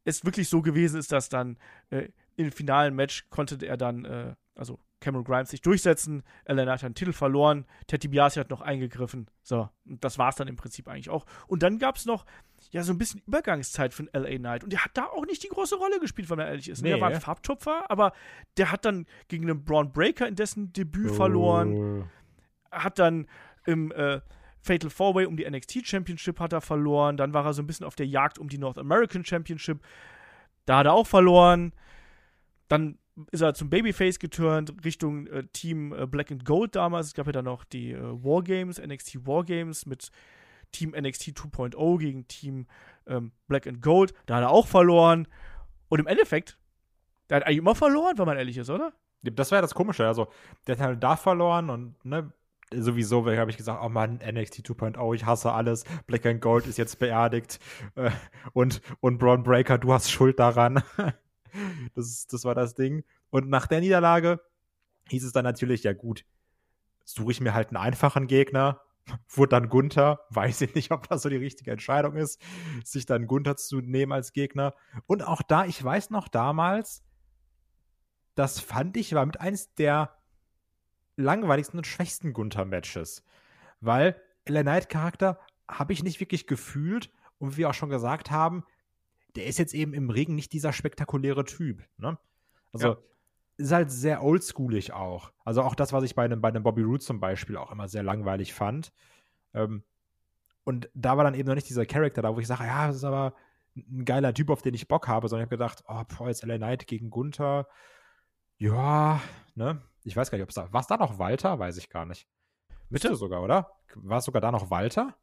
es wirklich so gewesen ist, dass dann äh, im finalen Match konnte er dann, äh, also Cameron Grimes sich durchsetzen. Ellen hat den Titel verloren. Teddy Biasi hat noch eingegriffen. So, und das war es dann im Prinzip eigentlich auch. Und dann gab es noch, ja, so ein bisschen Übergangszeit von LA Knight. Und der hat da auch nicht die große Rolle gespielt, wenn man ehrlich ist. Nee. Der war ein Farbtupfer, aber der hat dann gegen einen Braun Breaker in dessen Debüt verloren Oh. hat dann im äh, Fatal Four Way um die NXT Championship hat er verloren. Dann war er so ein bisschen auf der Jagd um die North American Championship. Da hat er auch verloren. Dann ist er zum Babyface geturnt Richtung äh, Team äh, Black and Gold damals. Es gab ja dann noch die äh, Wargames, NXT Wargames mit Team NXT 2.0 gegen Team ähm, Black and Gold. Da hat er auch verloren. Und im Endeffekt, der hat eigentlich immer verloren, wenn man ehrlich ist, oder? Das war ja das Komische. Also, der hat halt da verloren und, ne, sowieso habe ich gesagt, oh Mann, NXT 2.0, ich hasse alles. Black and Gold ist jetzt beerdigt. Äh, und, und Braun Breaker, du hast Schuld daran. das, das war das Ding. Und nach der Niederlage hieß es dann natürlich, ja gut, suche ich mir halt einen einfachen Gegner. Wurde dann Gunther, weiß ich nicht, ob das so die richtige Entscheidung ist, sich dann Gunther zu nehmen als Gegner. Und auch da, ich weiß noch damals, das fand ich war mit eins der langweiligsten und schwächsten Gunther-Matches. Weil LA Knight-Charakter habe ich nicht wirklich gefühlt und wie wir auch schon gesagt haben, der ist jetzt eben im Ring nicht dieser spektakuläre Typ. Ne? Also Ja. Ist halt sehr oldschoolig auch. Also auch das, was ich bei einem, bei einem Bobby Roode zum Beispiel auch immer sehr langweilig fand. Ähm, und da war dann eben noch nicht dieser Charakter da, wo ich sage, ja, das ist aber ein geiler Typ, auf den ich Bock habe, sondern ich habe gedacht, oh, boah, jetzt LA Knight gegen Gunther. Ja, ne? Ich weiß gar nicht, ob es da. War es da noch Walter? Weiß ich gar nicht. Müsste sogar, oder? War es sogar da noch Walter?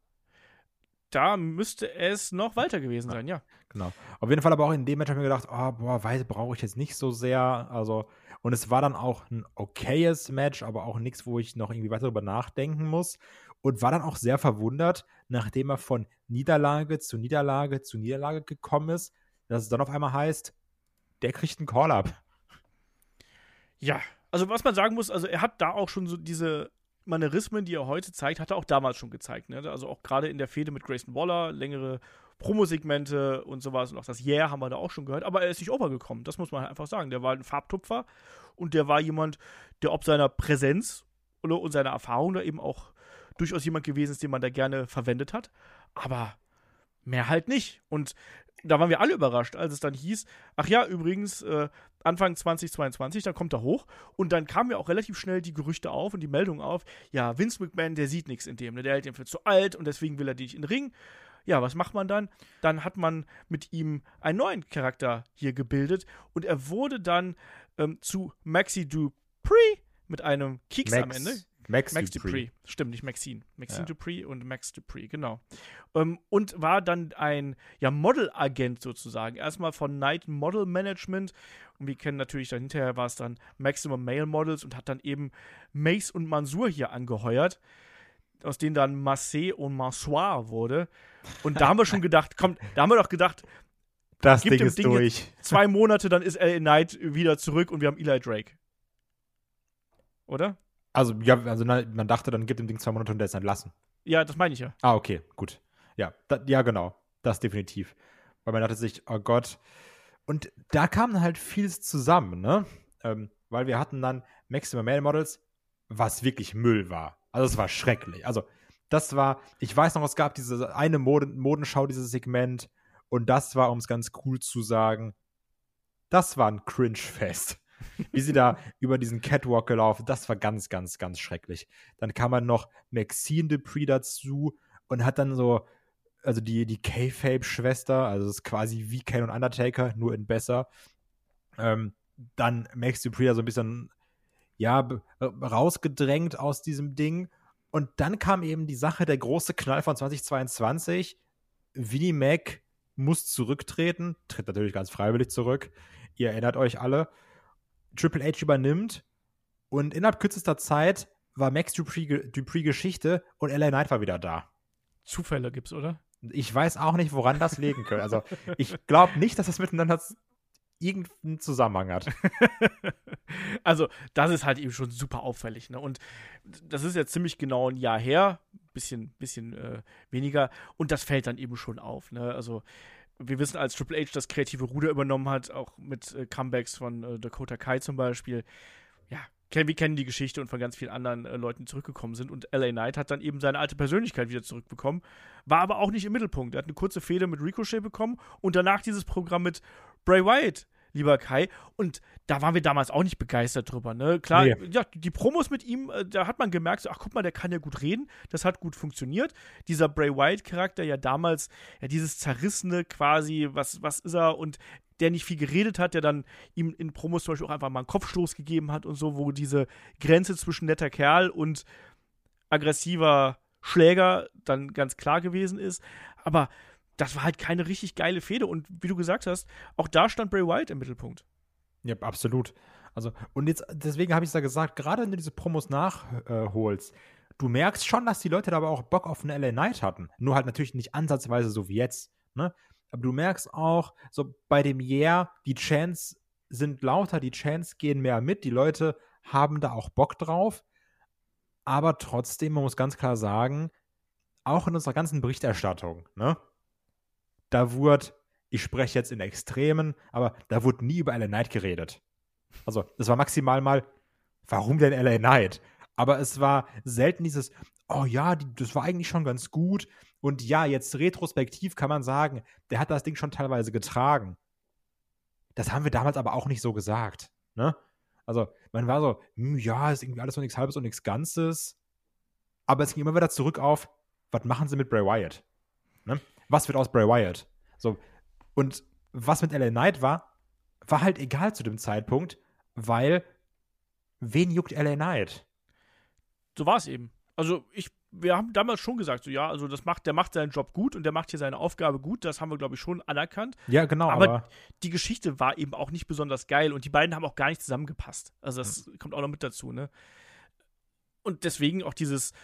Da müsste es noch weiter gewesen sein, ja. Genau. Auf jeden Fall aber auch in dem Match habe ich mir gedacht, oh, boah, weiß brauche ich jetzt nicht so sehr. Also, und es war dann auch ein okayes Match, aber auch nichts, wo ich noch irgendwie weiter darüber nachdenken muss. Und war dann auch sehr verwundert, nachdem er von Niederlage zu Niederlage zu Niederlage gekommen ist, dass es dann auf einmal heißt, der kriegt einen Call-Up. Ja, also was man sagen muss, also er hat da auch schon so diese Manierismen, die er heute zeigt, hat er auch damals schon gezeigt. Ne? Also auch gerade in der Fehde mit Grayson Waller, längere Promosegmente und sowas und auch das Yeah haben wir da auch schon gehört. Aber er ist nicht overgekommen, das muss man halt einfach sagen. Der war ein Farbtupfer und der war jemand, der ob seiner Präsenz oder und seiner Erfahrung da eben auch durchaus jemand gewesen ist, den man da gerne verwendet hat. Aber mehr halt nicht. Und da waren wir alle überrascht, als es dann hieß, ach ja, übrigens, äh, Anfang 2022, da kommt er hoch. Und dann kamen ja auch relativ schnell die Gerüchte auf und die Meldung auf, ja, Vince McMahon, der sieht nichts in dem, ne? der hält ihn für zu alt und deswegen will er dich in den Ring. Ja, was macht man dann? Dann hat man mit ihm einen neuen Charakter hier gebildet und er wurde dann ähm, zu Maxi Dupree mit einem Keks am Ende. Max, Max Dupree. Dupree. Stimmt, nicht Maxine. Maxine Ja. Dupree und Max Dupree, genau. Ähm, und war dann ein ja, Model-Agent sozusagen. Erstmal von Night Model Management. Und wir kennen natürlich dann hinterher war es dann Maximum Male Models und hat dann eben Mace und Mansour hier angeheuert. Aus denen dann Marseille und Mansoir wurde. Und da haben wir schon gedacht, komm, da haben wir doch gedacht, Das Ding ist Ding durch. zwei Monate, dann ist LA Knight wieder zurück und wir haben Eli Drake. Oder? Also, ja, also man dachte, dann gibt dem Ding zwei Monate und der ist entlassen. Ja, das meine ich ja. Ah, okay, gut. Ja, da, ja, genau. Das definitiv. Weil man dachte sich, oh Gott. Und da kam halt vieles zusammen, ne? Ähm, weil wir hatten dann Maximum Male Models, was wirklich Müll war. Also es war schrecklich. Also das war, ich weiß noch, es gab diese eine Moden Modenschau, dieses Segment. Und das war, um es ganz cool zu sagen, das war ein Cringe-Fest. Wie sie da über diesen Catwalk gelaufen, das war ganz, ganz, ganz schrecklich. Dann kam man noch Maxine Dupree dazu und hat dann so, also die, die K-Fape-Schwester, also es ist quasi wie Kane und Undertaker, nur in besser. Ähm, dann Max Dupree da so ein bisschen, ja, rausgedrängt aus diesem Ding. Und dann kam eben die Sache, der große Knall von 2022. Vinnie Mac muss zurücktreten, tritt natürlich ganz freiwillig zurück. Ihr erinnert euch alle. Triple H übernimmt und innerhalb kürzester Zeit war Max Dupree, Dupree Geschichte und LA Knight war wieder da. Zufälle gibt's, oder? Ich weiß auch nicht, woran das liegen könnte. Also, ich glaube nicht, dass das miteinander irgendeinen Zusammenhang hat. also, das ist halt eben schon super auffällig, ne? Und das ist jetzt ziemlich genau ein Jahr her, bisschen, bisschen äh, weniger, und das fällt dann eben schon auf, ne? Also, wir wissen, als Triple H das kreative Ruder übernommen hat, auch mit äh, Comebacks von äh, Dakota Kai zum Beispiel, ja, wir kennen die Geschichte und von ganz vielen anderen äh, Leuten zurückgekommen sind. Und LA Knight hat dann eben seine alte Persönlichkeit wieder zurückbekommen, war aber auch nicht im Mittelpunkt. Er hat eine kurze Fehde mit Ricochet bekommen und danach dieses Programm mit Bray Wyatt, lieber Kai. Und da waren wir damals auch nicht begeistert drüber. Ne? Klar, Nee. ja, die Promos mit ihm, äh, da hat man gemerkt, so, ach guck mal, der kann ja gut reden. Das hat gut funktioniert. Dieser Bray Wyatt-Charakter ja damals, ja, dieses Zerrissene quasi, was, was ist er? Und der nicht viel geredet hat, der dann ihm in Promos zum Beispiel auch einfach mal einen Kopfstoß gegeben hat und so, wo diese Grenze zwischen netter Kerl und aggressiver Schläger dann ganz klar gewesen ist. Aber das war halt keine richtig geile Fehde. Und wie du gesagt hast, auch da stand Bray Wyatt im Mittelpunkt. Ja, absolut. Also, und jetzt, deswegen habe ich es ja gesagt, gerade wenn du diese Promos nachholst, du merkst schon, dass die Leute da aber auch Bock auf eine LA Knight hatten. Nur halt natürlich nicht ansatzweise so wie jetzt, ne? Aber du merkst auch, so bei dem Yeah, die Chants sind lauter, die Chants gehen mehr mit, die Leute haben da auch Bock drauf. Aber trotzdem, man muss ganz klar sagen, auch in unserer ganzen Berichterstattung, ne? Da wurde, ich spreche jetzt in Extremen, aber da wurde nie über LA Knight geredet. Also, das war maximal mal, warum denn LA Knight? Aber es war selten dieses, oh ja, die, das war eigentlich schon ganz gut. Und ja, jetzt retrospektiv kann man sagen, der hat das Ding schon teilweise getragen. Das haben wir damals aber auch nicht so gesagt. Ne? Also, man war so, hm, ja, ist irgendwie alles so nichts Halbes und nichts Ganzes. Aber es ging immer wieder zurück auf, was machen sie mit Bray Wyatt? Ne? Was wird aus Bray Wyatt? So, und was mit LA Knight war, war halt egal zu dem Zeitpunkt, weil wen juckt LA Knight? So war es eben. Also ich, wir haben damals schon gesagt, so ja, also das macht, der macht seinen Job gut und der macht hier seine Aufgabe gut. Das haben wir, glaube ich, schon anerkannt. Ja, genau, Aber, aber, die Geschichte war eben auch nicht besonders geil und die beiden haben auch gar nicht zusammengepasst. Also das Hm. kommt auch noch mit dazu, ne? Und deswegen auch dieses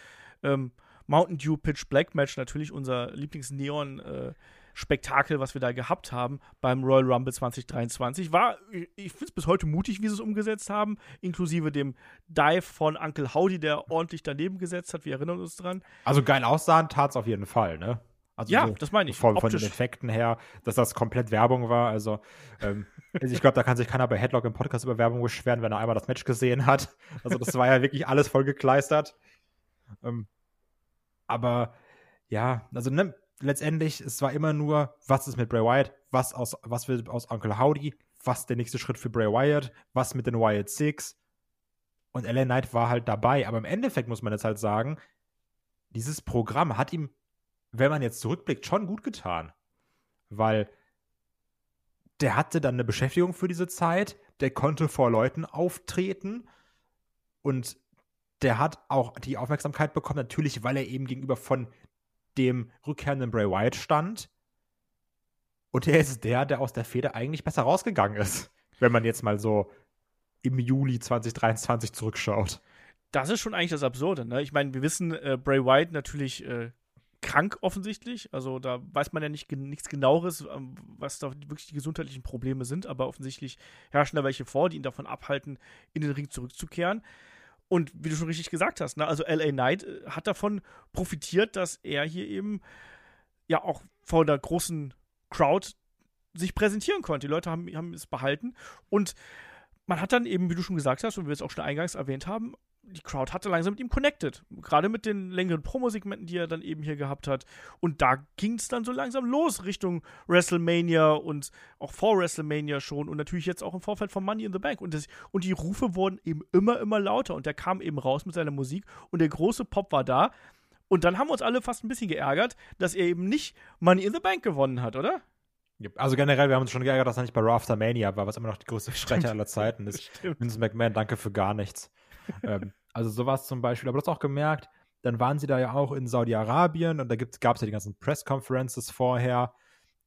ähm, Mountain Dew Pitch Black Match, natürlich unser Lieblings-Neon-Spektakel, was wir da gehabt haben beim Royal Rumble 2023. War, ich finde es bis heute mutig, wie sie es umgesetzt haben, inklusive dem Dive von Uncle Howdy, der ordentlich daneben gesetzt hat. Wir erinnern uns dran. also geil aussahen tat es auf jeden Fall, ne? Also Ja, so das meine ich. Von, von den. Effekten her, dass das komplett Werbung war. Also, ähm, also ich glaube, da kann sich keiner bei Headlock im Podcast über Werbung beschweren, wenn er einmal das Match gesehen hat. Also, das war ja wirklich alles voll gekleistert. Ähm, aber ja, also ne, letztendlich, es war immer nur, was ist mit Bray Wyatt, was, aus, was wird aus Uncle Howdy, was der nächste Schritt für Bray Wyatt, was mit den Wyatt Six. Und LA Knight war halt dabei. Aber im Endeffekt muss man jetzt halt sagen, dieses Programm hat ihm, wenn man jetzt zurückblickt, schon gut getan. Weil der hatte dann eine Beschäftigung für diese Zeit, der konnte vor Leuten auftreten und der hat auch die Aufmerksamkeit bekommen, natürlich, weil er eben gegenüber von dem rückkehrenden Bray Wyatt stand. Und er ist der, der aus der Feder eigentlich besser rausgegangen ist, wenn man jetzt mal so im Juli 2023 zurückschaut. Das ist schon eigentlich das Absurde. Ne? Ich meine, wir wissen, äh, Bray Wyatt natürlich äh, krank offensichtlich. Also da weiß man ja nicht, nichts genaueres, ähm, was da wirklich die gesundheitlichen Probleme sind, aber offensichtlich herrschen da welche vor, die ihn davon abhalten, in den Ring zurückzukehren. Und wie du schon richtig gesagt hast, ne, also LA Knight äh, hat davon profitiert, dass er hier eben ja auch vor der großen Crowd sich präsentieren konnte. Die Leute haben, haben es behalten und man hat dann eben, wie du schon gesagt hast und wir es auch schon eingangs erwähnt haben, die Crowd hatte langsam mit ihm connected. Gerade mit den längeren Promosegmenten, die er dann eben hier gehabt hat. Und da ging es dann so langsam los Richtung WrestleMania und auch vor WrestleMania schon und natürlich jetzt auch im Vorfeld von Money in the Bank. Und, das, und die Rufe wurden eben immer, immer lauter und der kam eben raus mit seiner Musik und der große Pop war da. Und dann haben wir uns alle fast ein bisschen geärgert, dass er eben nicht Money in the Bank gewonnen hat, oder? Also generell, wir haben uns schon geärgert, dass er nicht bei Raw After Mania war, was immer noch die größte Sprecher aller Zeiten ist. Vince McMahon, danke für gar nichts. ähm, also sowas zum Beispiel. Aber du hast auch gemerkt, dann waren sie da ja auch in Saudi-Arabien und da gab es ja die ganzen Press-Conferences vorher.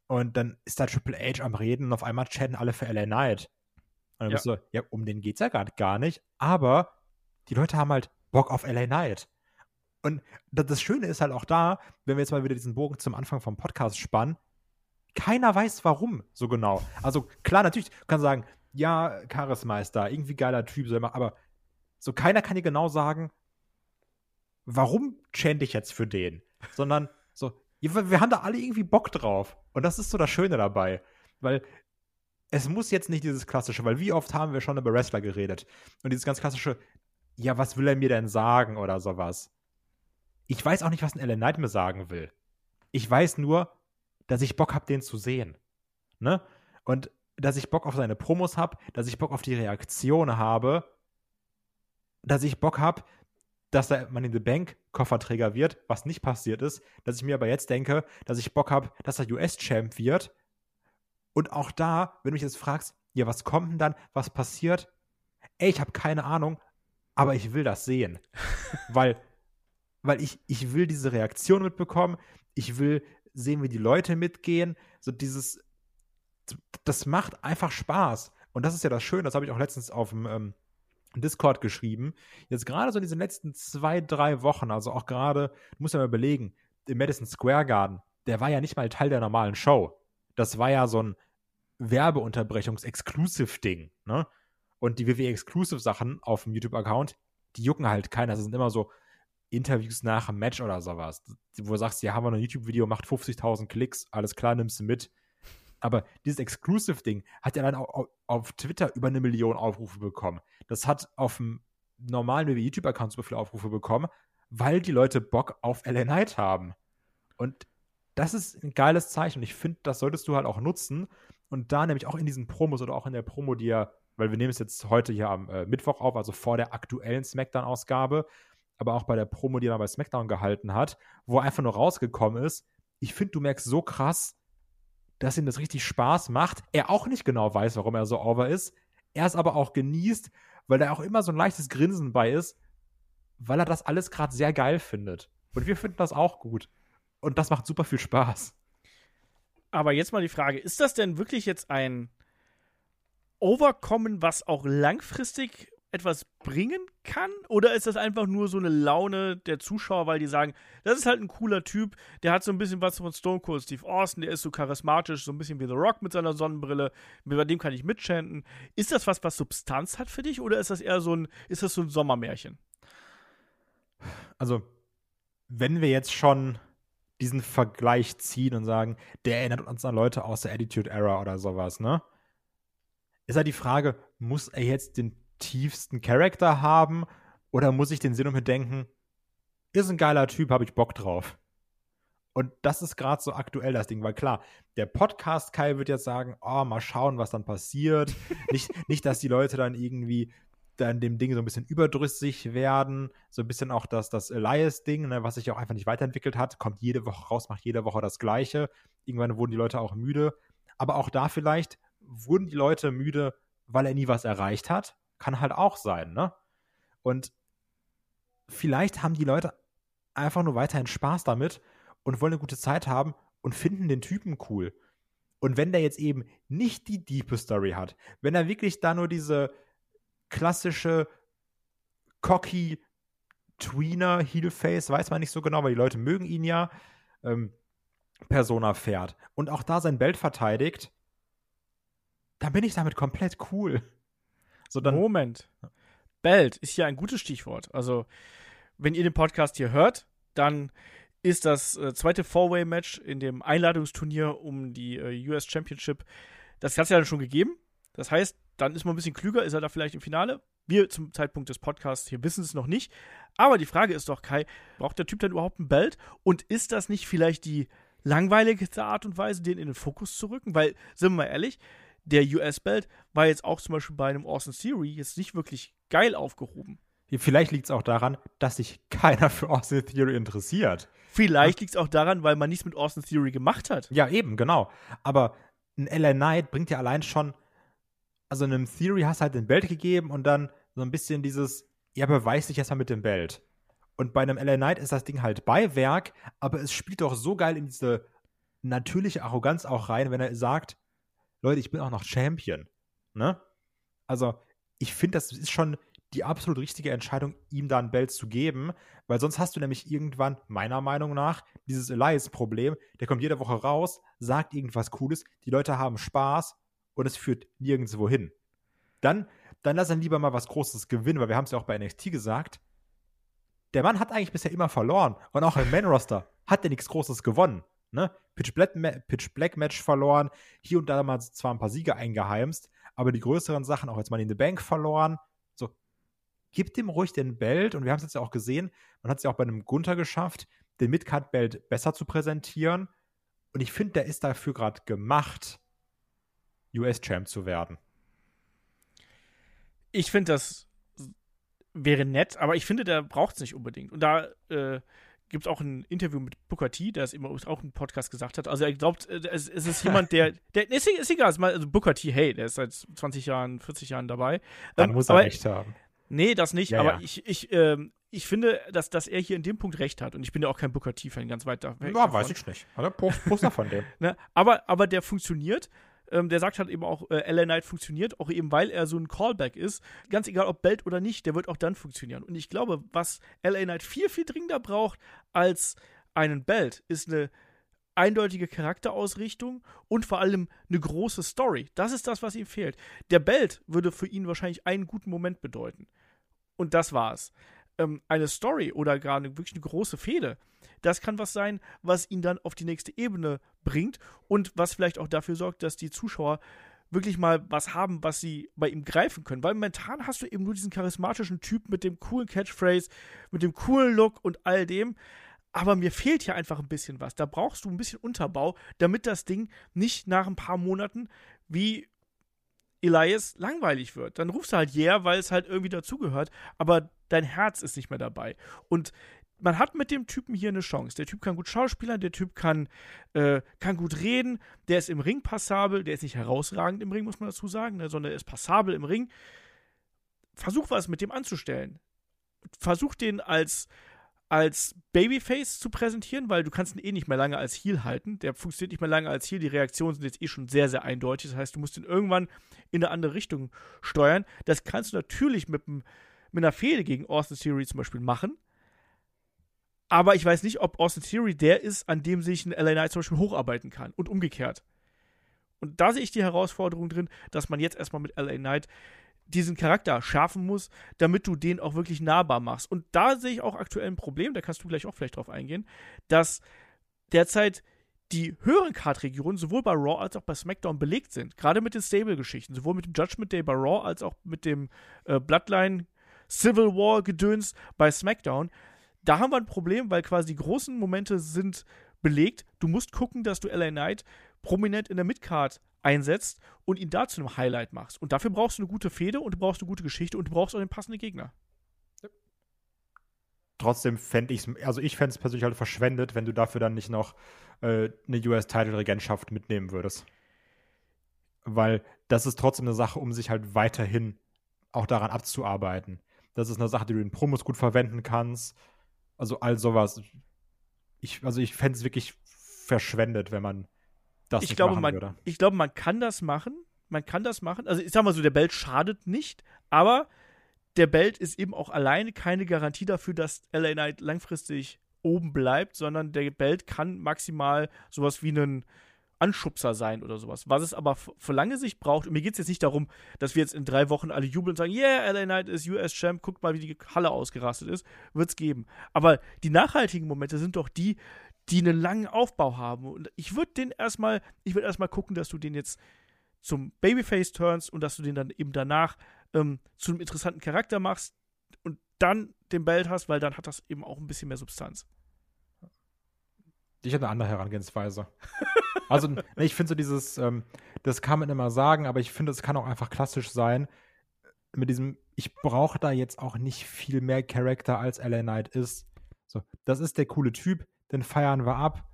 Und dann ist da Triple H am Reden und auf einmal chatten alle für LA Knight. Und dann ja. bist du, ja, um den geht's ja gerade gar nicht. Aber die Leute haben halt Bock auf LA Knight. Und das Schöne ist halt auch da, wenn wir jetzt mal wieder diesen Bogen zum Anfang vom Podcast spannen, keiner weiß warum so genau. Also klar, natürlich kann sagen, ja, Charismeister, irgendwie geiler Typ, aber so, keiner kann dir genau sagen, warum chant ich jetzt für den? Sondern so, wir haben da alle irgendwie Bock drauf. Und das ist so das Schöne dabei. Weil es muss jetzt nicht dieses klassische, weil wie oft haben wir schon über Wrestler geredet? Und dieses ganz klassische, ja, was will er mir denn sagen oder sowas? Ich weiß auch nicht, was ein Ellen Knight mir sagen will. Ich weiß nur, dass ich Bock habe, den zu sehen. Ne? Und dass ich Bock auf seine Promos habe, dass ich Bock auf die Reaktion habe dass ich Bock habe, dass er Money in the Bank Kofferträger wird, was nicht passiert ist, dass ich mir aber jetzt denke, dass ich Bock habe, dass er US-Champ wird. Und auch da, wenn du mich jetzt fragst, ja, was kommt denn dann, was passiert? Ey, ich habe keine Ahnung, aber ich will das sehen. weil weil ich, ich will diese Reaktion mitbekommen, ich will sehen, wie die Leute mitgehen. So dieses, das macht einfach Spaß. Und das ist ja das Schöne, das habe ich auch letztens auf dem ähm, Discord geschrieben. Jetzt gerade so in diesen letzten zwei, drei Wochen, also auch gerade, du musst ja mal überlegen, im Madison Square Garden, der war ja nicht mal Teil der normalen Show. Das war ja so ein Werbeunterbrechungs-Exclusive-Ding, ne? Und die WWE-Exclusive-Sachen auf dem YouTube-Account, die jucken halt keiner. Das sind immer so Interviews nach einem Match oder sowas, wo du sagst, ja, haben wir ein YouTube-Video, macht 50.000 Klicks, alles klar, nimmst du mit. Aber dieses Exclusive-Ding hat ja dann auf, auf Twitter über eine Million Aufrufe bekommen. Das hat auf dem normalen YouTube-Account so viele Aufrufe bekommen, weil die Leute Bock auf LA Knight haben. Und das ist ein geiles Zeichen. Und ich finde, das solltest du halt auch nutzen. Und da nämlich auch in diesen Promos oder auch in der Promo, die ja, weil wir nehmen es jetzt heute hier am äh, Mittwoch auf, also vor der aktuellen SmackDown-Ausgabe, aber auch bei der Promo, die er bei SmackDown gehalten hat, wo einfach nur rausgekommen ist, ich finde, du merkst so krass, dass ihm das richtig Spaß macht. Er auch nicht genau weiß, warum er so over ist. Er es aber auch genießt, weil da auch immer so ein leichtes Grinsen bei ist, weil er das alles gerade sehr geil findet. Und wir finden das auch gut. Und das macht super viel Spaß. Aber jetzt mal die Frage: Ist das denn wirklich jetzt ein Overkommen, was auch langfristig etwas bringen kann? Oder ist das einfach nur so eine Laune der Zuschauer, weil die sagen, das ist halt ein cooler Typ, der hat so ein bisschen was von Stone Cold Steve Austin, der ist so charismatisch, so ein bisschen wie The Rock mit seiner Sonnenbrille, bei dem kann ich mitchanten. Ist das was, was Substanz hat für dich oder ist das eher so ein, ist das so ein Sommermärchen? Also, wenn wir jetzt schon diesen Vergleich ziehen und sagen, der erinnert uns an Leute aus der Attitude Era oder sowas, ne? Ist halt die Frage, muss er jetzt den tiefsten Charakter haben oder muss ich den Sinn und mir denken, ist ein geiler Typ, habe ich Bock drauf. Und das ist gerade so aktuell das Ding, weil klar, der Podcast Kai wird jetzt sagen, oh, mal schauen, was dann passiert. nicht, nicht, dass die Leute dann irgendwie dann dem Ding so ein bisschen überdrüssig werden. So ein bisschen auch das, das Elias-Ding, ne, was sich auch einfach nicht weiterentwickelt hat, kommt jede Woche raus, macht jede Woche das Gleiche. Irgendwann wurden die Leute auch müde. Aber auch da vielleicht wurden die Leute müde, weil er nie was erreicht hat, kann halt auch sein, ne? Und vielleicht haben die Leute einfach nur weiterhin Spaß damit und wollen eine gute Zeit haben und finden den Typen cool. Und wenn der jetzt eben nicht die diepe Story hat, wenn er wirklich da nur diese klassische cocky Tweener Heelface, weiß man nicht so genau, weil die Leute mögen ihn ja, ähm, Persona fährt und auch da sein Belt verteidigt, dann bin ich damit komplett cool. So, dann Moment. Belt ist ja ein gutes Stichwort. Also, wenn ihr den Podcast hier hört, dann ist das äh, zweite Four-Way-Match in dem Einladungsturnier um die äh, US Championship. Das hat es ja dann schon gegeben. Das heißt, dann ist man ein bisschen klüger, ist er da vielleicht im Finale. Wir zum Zeitpunkt des Podcasts hier wissen es noch nicht. Aber die Frage ist doch, Kai, braucht der Typ denn überhaupt ein Belt? Und ist das nicht vielleicht die langweiligste Art und Weise, den in den Fokus zu rücken? Weil, sind wir mal ehrlich, der US-Belt war jetzt auch zum Beispiel bei einem Austin Theory jetzt nicht wirklich geil aufgehoben. Vielleicht liegt es auch daran, dass sich keiner für Austin Theory interessiert. Vielleicht liegt es auch daran, weil man nichts mit Austin Theory gemacht hat. Ja, eben, genau. Aber ein LA Knight bringt ja allein schon, also in einem Theory hast du halt den Belt gegeben und dann so ein bisschen dieses, ja, beweis dich erstmal mit dem Belt. Und bei einem LA Knight ist das Ding halt Beiwerk, aber es spielt doch so geil in diese natürliche Arroganz auch rein, wenn er sagt, Leute, ich bin auch noch Champion. Ne? Also, ich finde, das ist schon die absolut richtige Entscheidung, ihm da ein Belt zu geben, weil sonst hast du nämlich irgendwann, meiner Meinung nach, dieses Elias-Problem. Der kommt jede Woche raus, sagt irgendwas Cooles, die Leute haben Spaß und es führt nirgendwo hin. Dann, dann lass ihn lieber mal was Großes gewinnen, weil wir haben es ja auch bei NXT gesagt. Der Mann hat eigentlich bisher immer verloren und auch im Main-Roster hat er nichts Großes gewonnen. Ne? Pitch, Black, Pitch Black Match verloren, hier und da mal zwar ein paar Siege eingeheimst, aber die größeren Sachen auch jetzt mal in the Bank verloren. So, gib dem ruhig den Belt und wir haben es jetzt ja auch gesehen, man hat es ja auch bei einem Gunther geschafft, den Midcard-Belt besser zu präsentieren. Und ich finde, der ist dafür gerade gemacht, US-Champ zu werden. Ich finde, das wäre nett, aber ich finde, der braucht es nicht unbedingt. Und da äh, gibt es auch ein Interview mit Booker T, der es immer auch im Podcast gesagt hat. Also er glaubt, äh, es, es ist jemand, der, der ist, ist egal, also Booker T, hey, der ist seit 20 Jahren, 40 Jahren dabei. Dann ähm, muss er aber, recht haben. Nee, das nicht, ja, aber ja. ich, ich, ähm, ich finde, dass, dass er hier in dem Punkt recht hat. Und ich bin ja auch kein Booker T-Fan, ganz weit da weg. Ja, weiß ich nicht. Poster von dem. ne? aber, aber der funktioniert. Ähm, der sagt halt eben auch, äh, LA Knight funktioniert, auch eben weil er so ein Callback ist. Ganz egal, ob Belt oder nicht, der wird auch dann funktionieren. Und ich glaube, was LA Knight viel, viel dringender braucht als einen Belt, ist eine eindeutige Charakterausrichtung und vor allem eine große Story. Das ist das, was ihm fehlt. Der Belt würde für ihn wahrscheinlich einen guten Moment bedeuten. Und das war's. Ähm, eine Story oder gerade wirklich eine große Fehde das kann was sein, was ihn dann auf die nächste Ebene bringt und was vielleicht auch dafür sorgt, dass die Zuschauer wirklich mal was haben, was sie bei ihm greifen können. Weil momentan hast du eben nur diesen charismatischen Typ mit dem coolen Catchphrase, mit dem coolen Look und all dem. Aber mir fehlt hier einfach ein bisschen was. Da brauchst du ein bisschen Unterbau, damit das Ding nicht nach ein paar Monaten wie Elias langweilig wird. Dann rufst du halt yeah, weil es halt irgendwie dazugehört, aber dein Herz ist nicht mehr dabei. Und man hat mit dem Typen hier eine Chance. Der Typ kann gut schauspielern, der Typ kann, äh, kann gut reden, der ist im Ring passabel, der ist nicht herausragend im Ring, muss man dazu sagen, ne, sondern er ist passabel im Ring. Versuch was mit dem anzustellen. Versuch den als, als Babyface zu präsentieren, weil du kannst ihn eh nicht mehr lange als Heel halten. Der funktioniert nicht mehr lange als Heel. Die Reaktionen sind jetzt eh schon sehr, sehr eindeutig. Das heißt, du musst ihn irgendwann in eine andere Richtung steuern. Das kannst du natürlich mit, mit einer Fehde gegen Austin Theory zum Beispiel machen aber ich weiß nicht, ob Austin Theory der ist, an dem sich ein LA Knight zum Beispiel hocharbeiten kann und umgekehrt. Und da sehe ich die Herausforderung drin, dass man jetzt erstmal mit LA Knight diesen Charakter schärfen muss, damit du den auch wirklich nahbar machst. Und da sehe ich auch aktuell ein Problem, da kannst du gleich auch vielleicht drauf eingehen, dass derzeit die höheren Card-Regionen sowohl bei Raw als auch bei SmackDown belegt sind. Gerade mit den Stable-Geschichten, sowohl mit dem Judgment Day bei Raw als auch mit dem äh, Bloodline Civil War-Gedöns bei SmackDown da haben wir ein Problem, weil quasi die großen Momente sind belegt. Du musst gucken, dass du LA Knight prominent in der Midcard einsetzt und ihn da zu einem Highlight machst. Und dafür brauchst du eine gute Fehde und du brauchst eine gute Geschichte und du brauchst auch den passenden Gegner. Trotzdem fände ich es, also ich fände es persönlich halt verschwendet, wenn du dafür dann nicht noch äh, eine US-Title-Regentschaft mitnehmen würdest. Weil das ist trotzdem eine Sache, um sich halt weiterhin auch daran abzuarbeiten. Das ist eine Sache, die du in Promos gut verwenden kannst. Also all sowas. Ich, also ich fände es wirklich verschwendet, wenn man das ich glaube, man, würde. ich glaube, man kann das machen. Man kann das machen. Also ich sag mal so, der Belt schadet nicht, aber der Belt ist eben auch alleine keine Garantie dafür, dass LA Knight langfristig oben bleibt, sondern der Belt kann maximal sowas wie einen Anschubser sein oder sowas. Was es aber für lange Sicht braucht, und mir geht es jetzt nicht darum, dass wir jetzt in drei Wochen alle jubeln und sagen, yeah, LA Knight ist US-Champ, guckt mal, wie die Halle ausgerastet ist, wird's geben. Aber die nachhaltigen Momente sind doch die, die einen langen Aufbau haben. Und ich würde den erstmal, ich würde erstmal gucken, dass du den jetzt zum Babyface turnst und dass du den dann eben danach ähm, zu einem interessanten Charakter machst und dann den Belt hast, weil dann hat das eben auch ein bisschen mehr Substanz. Ich habe eine andere Herangehensweise. also, ich finde so dieses, ähm, das kann man immer sagen, aber ich finde, es kann auch einfach klassisch sein. Mit diesem, ich brauche da jetzt auch nicht viel mehr Charakter als LA Knight ist. So, das ist der coole Typ, den feiern wir ab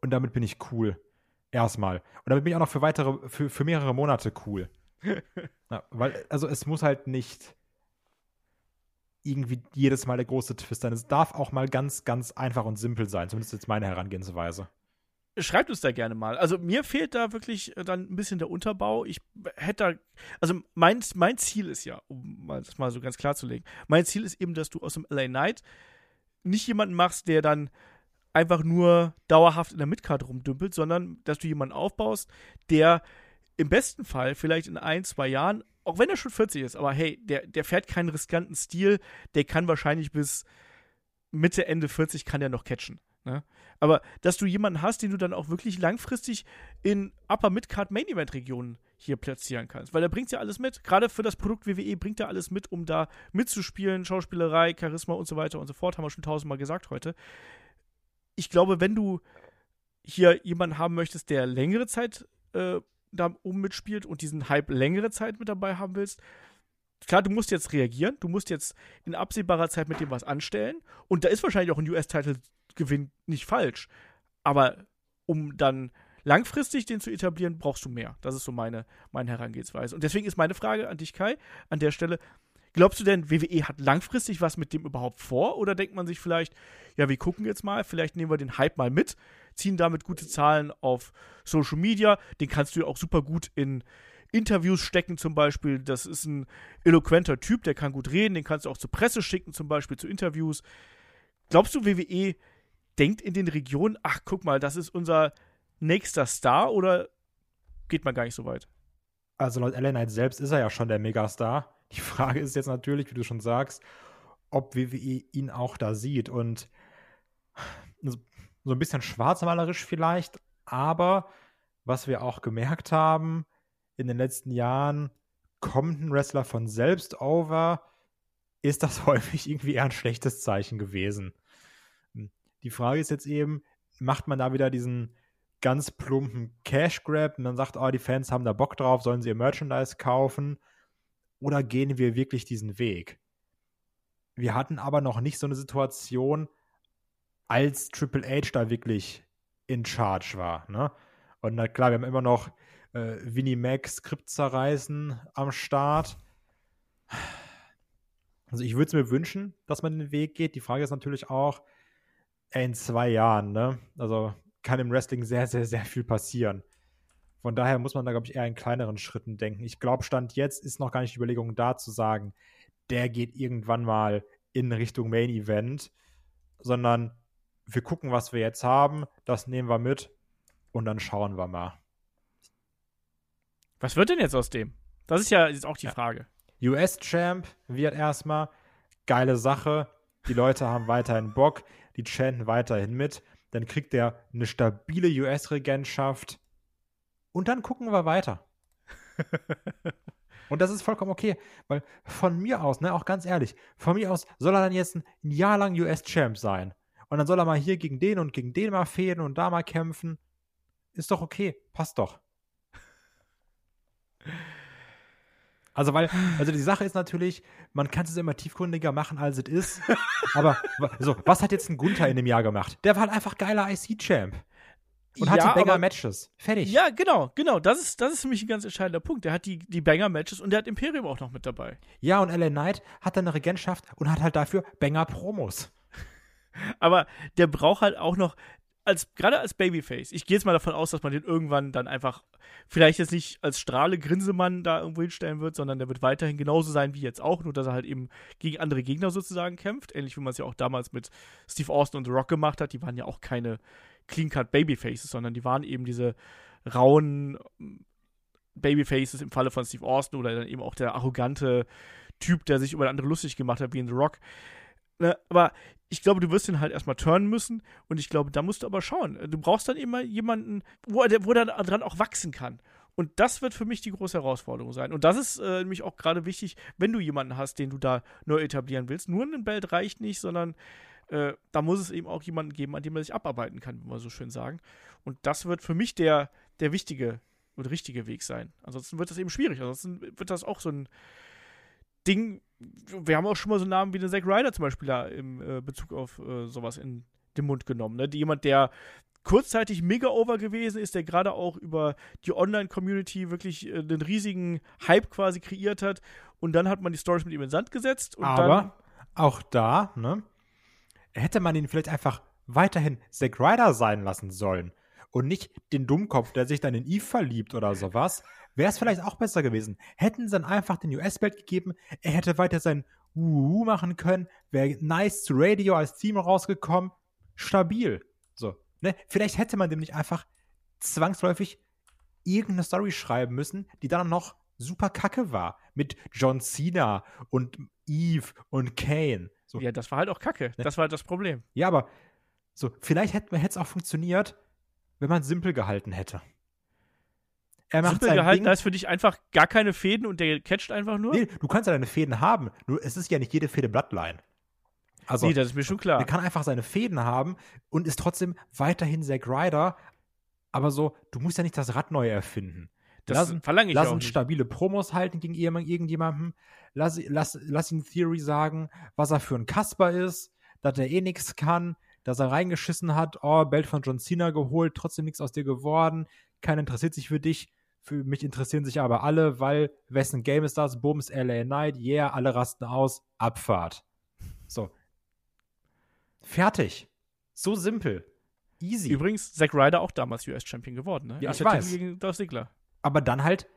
und damit bin ich cool. Erstmal. Und damit bin ich auch noch für weitere, für, für mehrere Monate cool. ja, weil, also es muss halt nicht irgendwie jedes Mal der große Twist sein. Es darf auch mal ganz, ganz einfach und simpel sein. Zumindest jetzt meine Herangehensweise. Schreibt uns da gerne mal. Also mir fehlt da wirklich äh, dann ein bisschen der Unterbau. Ich hätte da, also mein, mein Ziel ist ja, um das mal so ganz klar zu legen, mein Ziel ist eben, dass du aus dem LA Knight nicht jemanden machst, der dann einfach nur dauerhaft in der Midcard rumdümpelt, sondern dass du jemanden aufbaust, der im besten Fall vielleicht in ein, zwei Jahren, auch wenn er schon 40 ist, aber hey, der, der fährt keinen riskanten Stil, der kann wahrscheinlich bis Mitte, Ende 40 kann der noch catchen. Ne? Aber dass du jemanden hast, den du dann auch wirklich langfristig in Upper Midcard Main Event Regionen hier platzieren kannst, weil der bringt ja alles mit. Gerade für das Produkt WWE bringt er alles mit, um da mitzuspielen, Schauspielerei, Charisma und so weiter und so fort, haben wir schon tausendmal gesagt heute. Ich glaube, wenn du hier jemanden haben möchtest, der längere Zeit äh, da oben mitspielt und diesen Hype längere Zeit mit dabei haben willst, klar, du musst jetzt reagieren, du musst jetzt in absehbarer Zeit mit dem was anstellen und da ist wahrscheinlich auch ein US-Title-Gewinn nicht falsch, aber um dann langfristig den zu etablieren, brauchst du mehr. Das ist so meine, meine Herangehensweise. Und deswegen ist meine Frage an dich, Kai, an der Stelle, glaubst du denn, WWE hat langfristig was mit dem überhaupt vor oder denkt man sich vielleicht, ja, wir gucken jetzt mal, vielleicht nehmen wir den Hype mal mit, ziehen damit gute Zahlen auf Social Media, den kannst du ja auch super gut in Interviews stecken zum Beispiel. Das ist ein eloquenter Typ, der kann gut reden, den kannst du auch zur Presse schicken, zum Beispiel zu Interviews. Glaubst du, WWE denkt in den Regionen, ach guck mal, das ist unser nächster Star oder geht man gar nicht so weit? Also laut LA Knight selbst ist er ja schon der Megastar. Die Frage ist jetzt natürlich, wie du schon sagst, ob WWE ihn auch da sieht. Und so ein bisschen schwarzmalerisch vielleicht, aber was wir auch gemerkt haben, in den letzten Jahren kommt ein Wrestler von selbst over, ist das häufig irgendwie eher ein schlechtes Zeichen gewesen. Die Frage ist jetzt eben, macht man da wieder diesen ganz plumpen Cash Grab und dann sagt, oh, die Fans haben da Bock drauf, sollen sie ihr Merchandise kaufen? Oder gehen wir wirklich diesen Weg? Wir hatten aber noch nicht so eine Situation, als Triple H da wirklich in Charge war. Ne? Und na klar, wir haben immer noch äh, Winnie Mac Skript zerreißen am Start. Also ich würde es mir wünschen, dass man den Weg geht. Die Frage ist natürlich auch, in zwei Jahren, ne? Also kann im Wrestling sehr, sehr, sehr viel passieren. Von daher muss man da, glaube ich, eher in kleineren Schritten denken. Ich glaube, Stand jetzt ist noch gar nicht die Überlegung da zu sagen, der geht irgendwann mal in Richtung Main Event, sondern wir gucken, was wir jetzt haben, das nehmen wir mit und dann schauen wir mal. Was wird denn jetzt aus dem? Das ist ja jetzt auch die Ja. Frage. US-Champ wird erstmal geile Sache. Die Leute haben weiterhin Bock, die chanten weiterhin mit. Dann kriegt er eine stabile US-Regentschaft und dann gucken wir weiter. Und das ist vollkommen okay, weil von mir aus, ne, auch ganz ehrlich, von mir aus soll er dann jetzt ein Jahr lang US-Champ sein. Und dann soll er mal hier gegen den und gegen den mal fäden und da mal kämpfen. Ist doch okay, passt doch. Also, weil, also die Sache ist natürlich, man kann es immer tiefgründiger machen, als es ist. aber so, was hat jetzt ein Gunther in dem Jahr gemacht? Der war halt einfach geiler IC-Champ. Und Ja, hatte aber- Banger-Matches. Fertig. Ja, genau, genau. Das ist, das ist für mich ein ganz entscheidender Punkt. Der hat die, die Banger-Matches und der hat Imperium auch noch mit dabei. Ja, und LA Knight hat dann eine Regentschaft und hat halt dafür Banger-Promos. Aber der braucht halt auch noch, als, gerade als Babyface, ich gehe jetzt mal davon aus, dass man den irgendwann dann einfach, vielleicht jetzt nicht als Strahle Grinsemann da irgendwo hinstellen wird, sondern der wird weiterhin genauso sein wie jetzt auch, nur dass er halt eben gegen andere Gegner sozusagen kämpft. Ähnlich wie man es ja auch damals mit Steve Austin und The Rock gemacht hat. Die waren ja auch keine Clean-Cut Babyfaces, sondern die waren eben diese rauen ähm, Babyfaces im Falle von Steve Austin oder dann eben auch der arrogante Typ, der sich über andere lustig gemacht hat, wie in The Rock. Ne, aber ich glaube, du wirst ihn halt erstmal turnen müssen und ich glaube, da musst du aber schauen. Du brauchst dann immer jemanden, wo er, wo er dran auch wachsen kann. Und das wird für mich die große Herausforderung sein. Und das ist äh, nämlich auch gerade wichtig, wenn du jemanden hast, den du da neu etablieren willst. Nur ein Belt reicht nicht, sondern äh, da muss es eben auch jemanden geben, an dem er sich abarbeiten kann, wie wir so schön sagen. Und das wird für mich der, der wichtige und richtige Weg sein. Ansonsten wird das eben schwierig. Ansonsten wird das auch so ein Ding. Wir haben auch schon mal so Namen wie den Zack Ryder zum Beispiel da im äh, Bezug auf äh, sowas in den Mund genommen. Ne? Jemand, der kurzzeitig mega over gewesen ist, der gerade auch über die Online-Community wirklich äh, einen riesigen Hype quasi kreiert hat. Und dann hat man die Stories mit ihm in den Sand gesetzt. Und dann, Aber auch da, ne, hätte man ihn vielleicht einfach weiterhin Zack Ryder sein lassen sollen und nicht den Dummkopf, der sich dann in Eve verliebt oder sowas, wäre es vielleicht auch besser gewesen. Hätten sie dann einfach den US-Belt gegeben, er hätte weiter sein Uhu machen können, wäre nice zu Radio als Team rausgekommen, stabil. So, ne? Vielleicht hätte man dem nicht einfach zwangsläufig irgendeine Story schreiben müssen, die dann noch super kacke war. Mit John Cena und Eve und Kane. So, ja, das war halt auch kacke. Ne? Das war halt das Problem. ja, aber so, vielleicht hätte es auch funktioniert, wenn man simpel gehalten hätte. Er macht Simpel gehalten Ding. heißt für dich einfach gar keine Fäden und der catcht einfach nur? Nee, du kannst ja deine Fäden haben, nur es ist ja nicht jede Fäde Bloodline. Also, nee, das ist mir schon klar. er kann einfach seine Fäden haben und ist trotzdem weiterhin Zack Ryder, aber so, du musst ja nicht das Rad neu erfinden. Das lass, verlange ich lass uns nicht. stabile Promos halten gegen irgendjemand- irgendjemanden. Lass, lass, lass ihn Theory sagen, was er für ein Kasper ist, dass er eh nichts kann, dass er reingeschissen hat, oh, Belt von John Cena geholt, trotzdem nichts aus dir geworden, keiner interessiert sich für dich. Für mich interessieren sich aber alle, weil wessen Game ist das? Bums, LA Knight, yeah, alle rasten aus, Abfahrt. So. Fertig. So simpel. Easy. Übrigens, Zack Ryder auch damals US-Champion geworden, ne? Ja, ich der weiß. Gegen Dolph Ziggler. Aber dann halt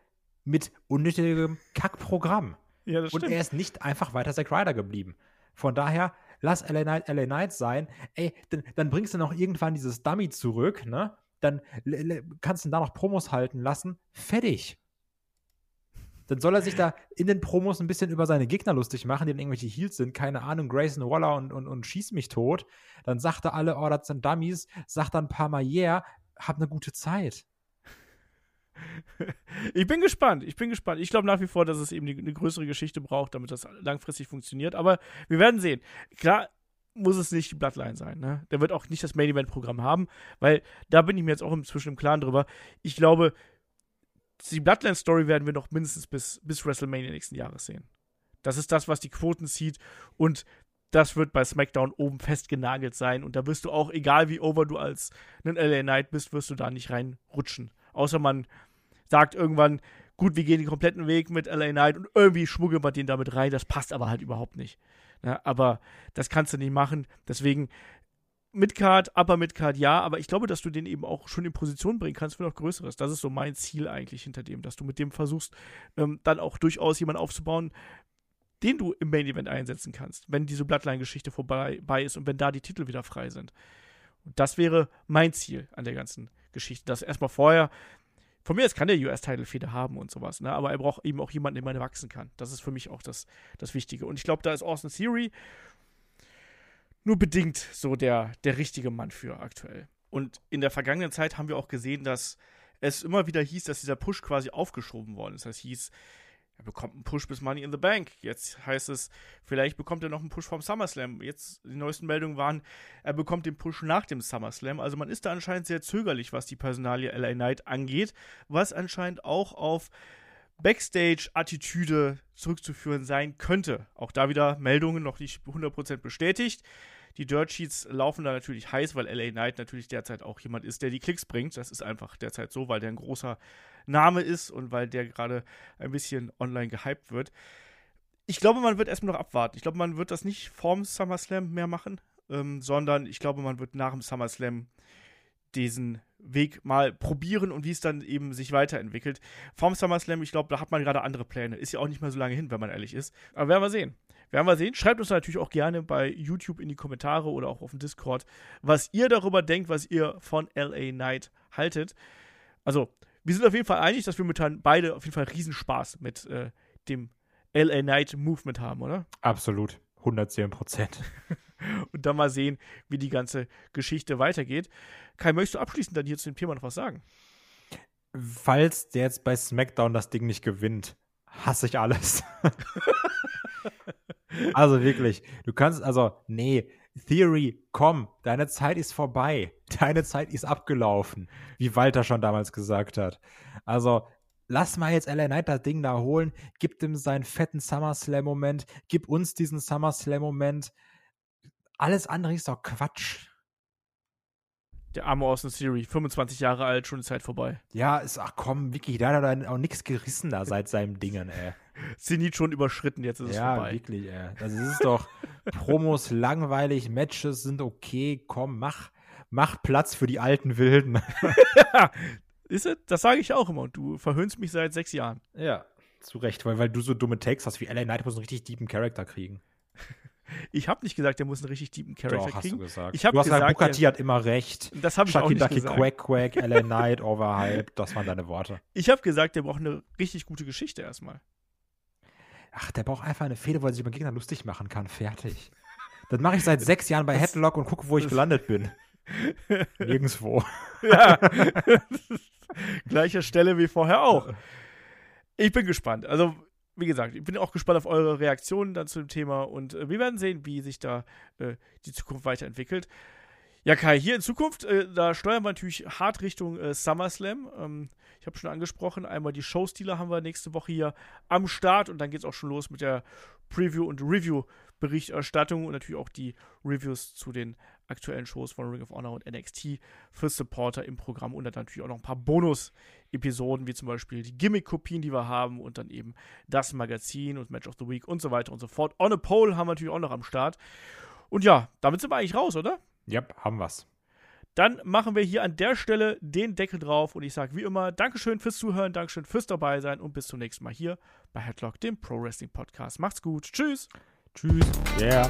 mit unnötigem Kackprogramm. Ja, Und er ist nicht einfach weiter Zack Ryder geblieben. Von daher, lass LA Knight LA Knight sein. Ey, dann, dann bringst du noch irgendwann dieses Dummy zurück, ne? Dann kannst du da noch Promos halten lassen. Fertig. Dann soll er sich da in den Promos ein bisschen über seine Gegner lustig machen, die dann irgendwelche Heels sind, keine Ahnung, Grayson Waller und, und, und schieß mich tot. Dann sagt er alle, oh, das sind Dummies, sagt dann ein paar Mal, yeah, hab eine gute Zeit. Ich bin gespannt. Ich bin gespannt. Ich glaube nach wie vor, dass es eben eine größere Geschichte braucht, damit das langfristig funktioniert. Aber wir werden sehen. Klar muss es nicht die Bloodline sein. Ne? Der wird auch nicht das Main Event Programm haben, weil da bin ich mir jetzt auch inzwischen im Klaren drüber. Ich glaube, die Bloodline Story werden wir noch mindestens bis, bis WrestleMania nächsten Jahres sehen. Das ist das, was die Quoten zieht und das wird bei SmackDown oben festgenagelt sein und da wirst du auch, egal wie over du als ein LA Knight bist, wirst du da nicht reinrutschen. Außer man sagt irgendwann, gut, wir gehen den kompletten Weg mit LA Knight und irgendwie schmuggeln wir den damit rein. Das passt aber halt überhaupt nicht. Ja, aber das kannst du nicht machen. Deswegen Midcard, Upper Midcard ja, aber ich glaube, dass du den eben auch schon in Position bringen kannst für noch Größeres. Das ist so mein Ziel eigentlich hinter dem, dass du mit dem versuchst, ähm, dann auch durchaus jemanden aufzubauen, den du im Main Event einsetzen kannst, wenn diese Bloodline-Geschichte vorbei bei ist und wenn da die Titel wieder frei sind. Und das wäre mein Ziel an der ganzen Geschichte, dass erstmal vorher von mir aus kann der US-Title-Feder haben und sowas, ne? aber er braucht eben auch jemanden, dem man wachsen kann. Das ist für mich auch das, das Wichtige. Und ich glaube, da ist Austin Theory nur bedingt so der, der richtige Mann für aktuell. Und in der vergangenen Zeit haben wir auch gesehen, dass es immer wieder hieß, dass dieser Push quasi aufgeschoben worden ist. Das hieß, er bekommt einen Push bis Money in the Bank. Jetzt heißt es, vielleicht bekommt er noch einen Push vom SummerSlam. Jetzt, die neuesten Meldungen waren, er bekommt den Push nach dem SummerSlam. Also man ist da anscheinend sehr zögerlich, was die Personalie LA Knight angeht, was anscheinend auch auf Backstage-Attitüde zurückzuführen sein könnte. Auch da wieder Meldungen noch nicht 100% bestätigt. Die Dirt Sheets laufen da natürlich heiß, weil LA Knight natürlich derzeit auch jemand ist, der die Klicks bringt. Das ist einfach derzeit so, weil der ein großer Name ist und weil der gerade ein bisschen online gehypt wird. Ich glaube, man wird erstmal noch abwarten. Ich glaube, man wird das nicht vorm SummerSlam mehr machen, ähm, sondern ich glaube, man wird nach dem SummerSlam diesen Weg mal probieren und wie es dann eben sich weiterentwickelt. Vorm SummerSlam, ich glaube, da hat man gerade andere Pläne. Ist ja auch nicht mehr so lange hin, wenn man ehrlich ist. Aber werden wir sehen. Werden wir sehen. Schreibt uns natürlich auch gerne bei YouTube in die Kommentare oder auch auf dem Discord, was ihr darüber denkt, was ihr von LA Knight haltet. Also, wir sind auf jeden Fall einig, dass wir mit beide auf jeden Fall Riesenspaß mit äh, dem LA Knight Movement haben, oder? Absolut. 110 Prozent. und dann mal sehen, wie die ganze Geschichte weitergeht. Kai, möchtest du abschließend dann hier zu dem Thema noch was sagen? Falls der jetzt bei SmackDown das Ding nicht gewinnt, hasse ich alles. also wirklich, du kannst, also, nee, Theory, komm, deine Zeit ist vorbei. Deine Zeit ist abgelaufen, wie Walter schon damals gesagt hat. Also, lass mal jetzt LA Knight das Ding da holen, gib ihm seinen fetten SummerSlam-Moment, gib uns diesen SummerSlam-Moment. Alles andere ist doch Quatsch. Der arme Austin Theory, 25 Jahre alt, schon die Zeit vorbei. Ja, ist, ach komm, Vicky, da hat er auch nichts gerissen da seit seinem Dingen, ey. Zenit schon überschritten, jetzt ist es ja, vorbei. Ja, wirklich, ey. Das ist doch Promos langweilig, Matches sind okay, komm, mach, mach Platz für die alten Wilden. ja, ist es? Das sage ich auch immer und du verhöhnst mich seit sechs Jahren. Ja, zu Recht, weil, weil du so dumme Takes hast, wie LA Knight muss einen richtig deepen Charakter kriegen. Ich habe nicht gesagt, der muss einen richtig deepen Charakter Doch, kriegen. Hast du gesagt. Ich hab du hast gesagt, gesagt, T hat immer recht. Das habe ich auch nicht Ducky, gesagt. Quack, Quack, LA Knight, overhyped. Das waren deine Worte. Ich habe gesagt, der braucht eine richtig gute Geschichte erstmal. Ach, der braucht einfach eine Fehde, wo er sich über den Gegner lustig machen kann. Fertig. Das mache ich seit sechs Jahren bei Headlock und gucke, wo ich gelandet bin. Nirgendwo. Ja. Gleicher Stelle wie vorher auch. Ich bin gespannt. Also, wie gesagt, ich bin auch gespannt auf eure Reaktionen dann zu dem Thema und äh, wir werden sehen, wie sich da äh, die Zukunft weiterentwickelt. Ja, Kai, hier in Zukunft, äh, da steuern wir natürlich hart Richtung äh, SummerSlam. Ähm, ich habe schon angesprochen, einmal die Showstealer haben wir nächste Woche hier am Start und dann geht es auch schon los mit der Preview- und Review-Berichterstattung und natürlich auch die Reviews zu den aktuellen Shows von Ring of Honor und NXT für Supporter im Programm und dann natürlich auch noch ein paar Bonus-Episoden, wie zum Beispiel die Gimmick-Kopien, die wir haben und dann eben das Magazin und Match of the Week und so weiter und so fort. On a Pole haben wir natürlich auch noch am Start. Und ja, damit sind wir eigentlich raus, oder? Ja, haben wir's. Dann machen wir hier an der Stelle den Deckel drauf und ich sage wie immer Dankeschön fürs Zuhören, Dankeschön fürs dabei sein und bis zum nächsten Mal hier bei Headlock, dem Pro Wrestling Podcast. Macht's gut. Tschüss. Tschüss. Yeah.